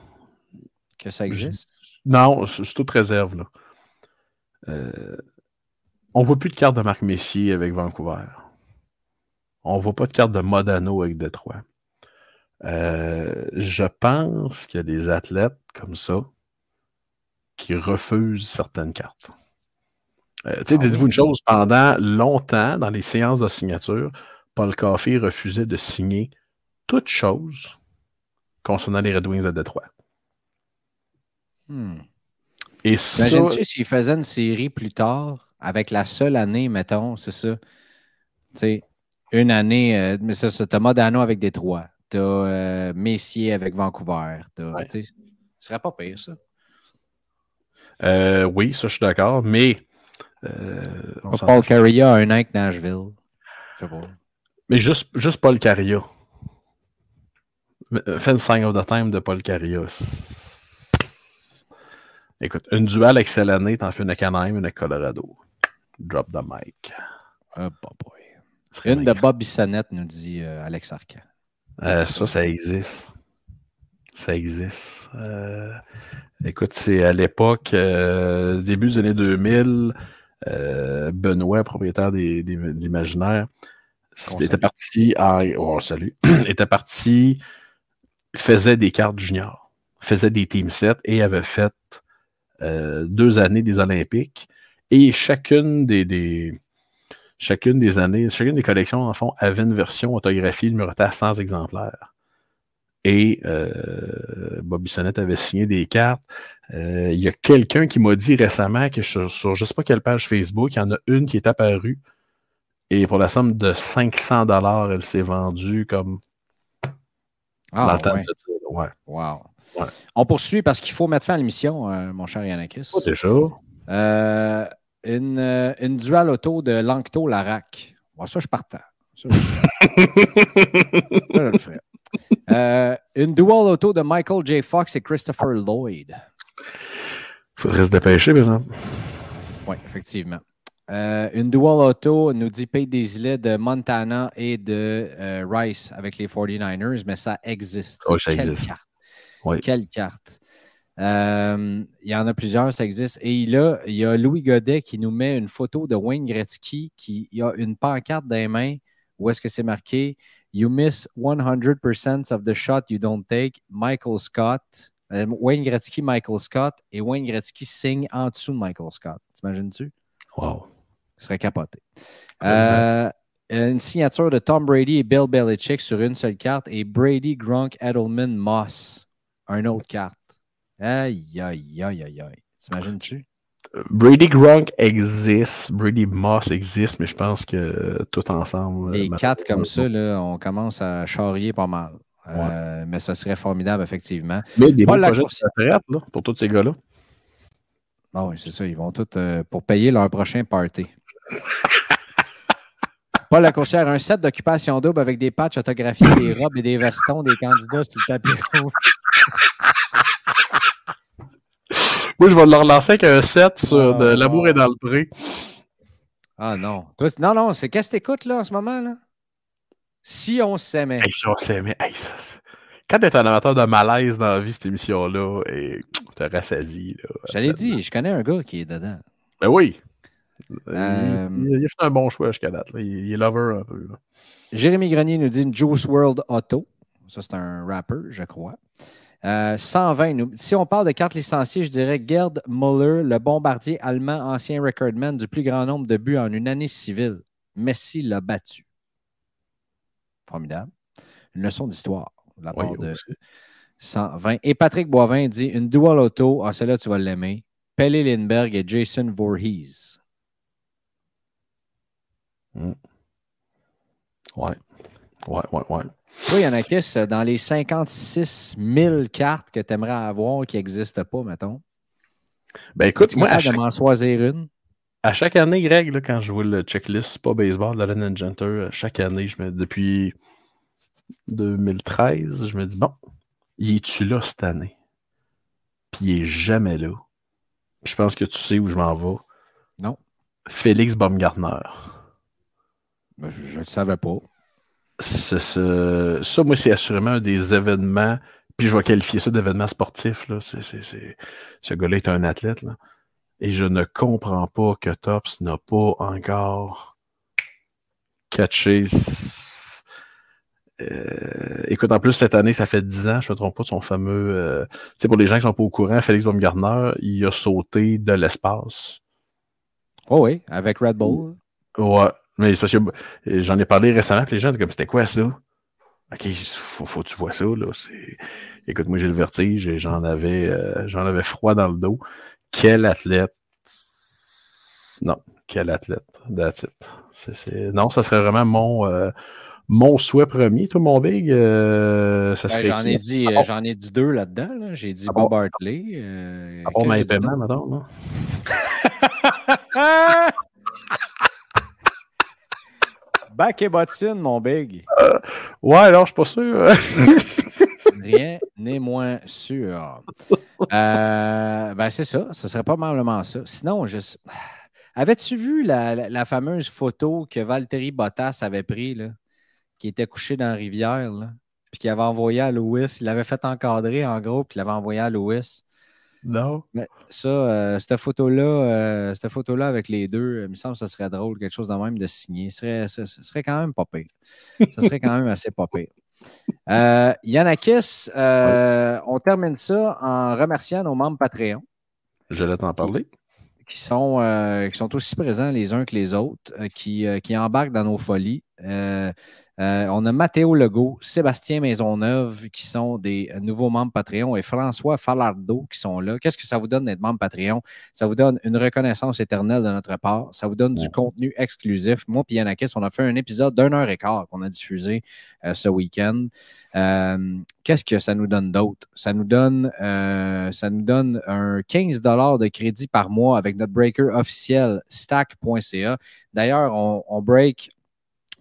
Que ça existe? Non, je suis toute réserve, là. Euh, on voit plus de carte de Marc Messier avec Vancouver. On voit pas de carte de Modano avec Détroit. Euh, je pense qu'il y a des athlètes comme ça qui refusent certaines cartes. Euh, tu sais, Ah dites-vous oui? une chose, pendant longtemps, dans les séances de signature, Paul Coffey refusait de signer toute chose concernant les Red Wings de Détroit. Hmm. Et ça, Imagine-tu s'il faisait une série plus tard, avec la seule année, mettons, c'est ça. Tu sais, une année, euh, mais ça, ça t'as Modano avec Détroit. T'as euh, Messier avec Vancouver. t'as- Ouais. tu sais, Ce serait pas pire, ça. Euh, oui, ça, je suis d'accord, mais. euh, on Paul Carrier, un an avec Nashville. Je sais pas. Mais juste, juste Paul Caria. Euh, Fan Sign of the Time de Paul Caria. c'est- Écoute, une avec Selané, t'en fais une avec Anaheim, une Colorado. Drop the mic. Boy. Serait Une de. Bob Bissonnette, nous dit euh, Alex Arcan. Euh, ça, ça existe. Ça existe. Euh, écoute, c'est à l'époque, début des années 2000, euh, Benoît, propriétaire des, des- de l'imaginaire, était parti en. Oh, salut. était parti, faisait des cartes juniors, faisait des team sets et avait fait euh, deux années des Olympiques. Et chacune des, chacune des années, chacune des collections, en fond, avait une version autographiée numérotée à 100 exemplaires. Et euh, Bobby Sonnette avait signé des cartes. Euh, Il y a quelqu'un qui m'a dit récemment que sur, sur je ne sais pas quelle page Facebook, il y en a une qui est apparue. Et pour la somme de 500 dollars, elle s'est vendue comme dans Ah, le temps ouais. de dire. Ouais. Wow. Ouais. On poursuit parce qu'il faut mettre fin à l'émission, euh, mon cher Yannakis. Pas déjà. Euh, une, euh, une dual auto de Lancto Larac. Bon, ça, je partais. Ça, je, ça, je le. Euh, une dual auto de Michael J. Fox et Christopher Lloyd. Faudrait se dépêcher, par exemple. Oui, effectivement. Euh, une dual auto nous dit Pete Desilets de Montana et de euh, Rice avec les 49ers, mais ça existe. Oh, ça Quelle existe. carte. Oui. Quelle carte. Euh, il y en a plusieurs, ça existe. Et là, il y a Louis Godet qui nous met une photo de Wayne Gretzky qui il a une pancarte dans les mains où est-ce que c'est marqué You miss 100% of the shot you don't take. Michael Scott. Wayne Gretzky, Michael Scott. Et Wayne Gretzky signe en dessous de Michael Scott. T'imagines-tu? Wow. Ce serait capoté. Euh, une signature de Tom Brady et Bill Belichick sur une seule carte et Brady, Gronk, Edelman, Moss. Une autre carte. Aïe, aïe, aïe, aïe, aïe. T'imagines-tu? Brady Gronk existe, Brady Moss existe, mais je pense que euh, tout ensemble. Les euh, quatre comme ça, là, on commence à charrier pas mal. Euh, Mais ça serait formidable, effectivement. Mais des Pas bons projets de retraite, là, pour tous ces gars-là. Ah oui, c'est ça. Ils vont tous euh, pour payer leur prochain party. Paul Lacourcière, un set d'occupation double avec des patchs autographiés, des robes et des vestons des candidats sur le tapis rouge. Moi, je vais le relancer avec un set sur de Ah. L'amour est dans le pré. Ah non. Toi, non, non, c'est qu'est-ce que t'écoutes là en ce moment? là? Si on s'aimait. Hey, si on s'aimait, hey, ça, Quand t'es un amateur de malaise dans la vie, cette émission-là, et te rassasie. Là, Je l'ai dit, je connais un gars qui est dedans. Ben oui. Euh, Il, il a fait un bon choix jusqu'à date. là. Il, il est lover un peu. là. Jérémy Grenier nous dit une Juice World Auto. Ça, c'est un rapper, je crois. Euh, 120. nous- Si on parle de cartes licenciées, je dirais Gerd Muller, le bombardier allemand, ancien recordman du plus grand nombre de buts en une année civile. Messi l'a battu. Formidable. Une leçon d'histoire de la part de 120. Et Patrick Boivin dit une dual auto. Ah, celle-là, tu vas l'aimer. Pelle Lindbergh et Jason Voorhees. Mm. Ouais. Ouais, ouais, ouais. Oui, il y en a qui, dans les 56 000 cartes que tu aimerais avoir qui n'existent pas, mettons. Ben écoute, moi, à chaque... m'en choisir une? À chaque année, Greg, là, quand je vois le checklist pas baseball de la Genter, chaque année, je me depuis 2013, je me dis bon, il est-tu là cette année? Puis il est jamais là. je pense que tu sais où je m'en vais. Non. Félix Baumgartner. Ben, je ne le savais pas. ça, moi, c'est assurément un des événements, puis je vais qualifier ça d'événement sportif. Là. Ce gars-là est un athlète. Là. Et je ne comprends pas que Tops n'a pas encore catché euh, écoute, en plus, cette année, ça fait 10 ans, je ne me trompe pas, de son fameux. Euh, tu sais, pour les gens qui ne sont pas au courant, Félix Baumgartner, il a sauté de l'espace. Oh oui, avec Red Bull. Ouais, mais parce que j'en ai parlé récemment, puis les gens étaient comme c'était quoi ça? Ok, faut, faut que tu vois ça, là. Écoute, moi j'ai le vertige et j'en avais euh, j'en avais froid dans le dos. Quel athlète? Non, quel athlète? That's it. Non, ça serait vraiment mon mon souhait premier, toi, mon big, euh, ça serait. j'en, ai dit, euh, j'en ai dit deux là-dedans. J'ai dit Bob Hartley. Euh, à part ma paiement, maintenant, non? Back et bottine, mon big. Euh, ouais, alors, je suis pas sûr. Rien n'est moins sûr. ben, c'est ça. Ce serait pas malheureusement ça. Sinon, juste. Avais-tu vu la, la, la, fameuse photo que Valtteri Bottas avait prise, là? qui était couché dans la rivière, puis qu'il avait envoyé à Louis. Il l'avait fait encadrer, en gros, puis il l'avait envoyé à Louis. Non? Mais ça, euh, cette photo-là, euh, cette photo-là avec les deux, il me semble que ce serait drôle, quelque chose de même de signer. Ce serait, ce, serait quand même pas pire. Ce serait quand même assez pas pire. Euh, Yannakis, euh, on termine ça en remerciant nos membres Patreon. Je vais t'en parler. Qui sont, qui sont aussi présents les uns que les autres, qui, qui embarquent dans nos folies. Euh, on a Mathéo Legault, Sébastien Maisonneuve qui sont des nouveaux membres Patreon et François Falardeau qui sont là. Qu'est-ce que ça vous donne d'être membre Patreon? Ça vous donne une reconnaissance éternelle de notre part. Ça vous donne du contenu exclusif. Moi et Yanakis, on a fait un épisode d'une heure et quart qu'on a diffusé euh, ce week-end. Euh, qu'est-ce que ça nous donne d'autre? Ça nous donne, ça nous donne un 15 de crédit par mois avec notre breaker officiel stack.ca. D'ailleurs, on, on break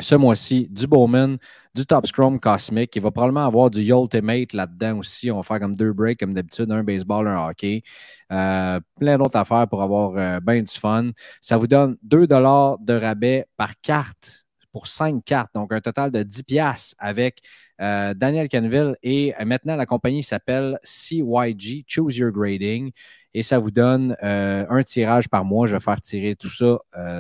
ce mois-ci du Bowman, du Top Scrum Cosmic. Il va probablement avoir du Ultimate là-dedans aussi. On va faire comme deux breaks comme d'habitude, un baseball, un hockey. Euh, plein d'autres affaires pour avoir euh, bien du fun. Ça vous donne 2 de rabais par carte pour 5 cartes, donc un total de 10 pièces avec euh, Daniel Canville. Et maintenant, la compagnie s'appelle CYG, Choose Your Grading. Et ça vous donne un tirage par mois. Je vais faire tirer tout ça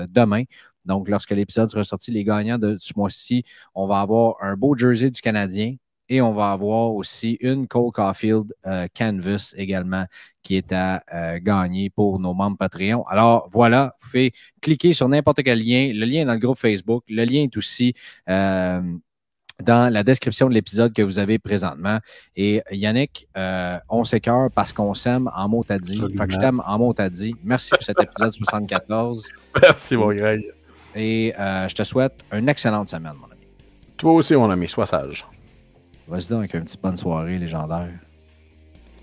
demain. Donc, lorsque l'épisode sera sorti, les gagnants de ce mois-ci, on va avoir un beau jersey du Canadien et on va avoir aussi une Cole Caulfield euh, Canvas également qui est à euh, gagner pour nos membres Patreon. Alors voilà, vous pouvez cliquer sur n'importe quel lien. Le lien est dans le groupe Facebook. Le lien est aussi euh, dans la description de l'épisode que vous avez présentement. Et Yannick, on s'écœure parce qu'on s'aime en mot à dit. Fait que je t'aime en mot à dit. Merci pour cet épisode 74. Merci, mon Greg. Et euh, je te souhaite une excellente semaine, mon ami. Toi aussi, mon ami, sois sage. Vas-y donc avec une petite bonne soirée légendaire.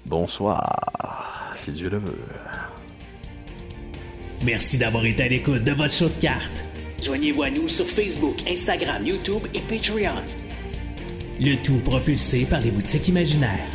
Bonsoir, si Dieu le veut. Merci d'avoir été à l'écoute de votre show de cartes. Joignez-vous à nous sur Facebook, Instagram, YouTube et Patreon. Le tout propulsé par les boutiques imaginaires.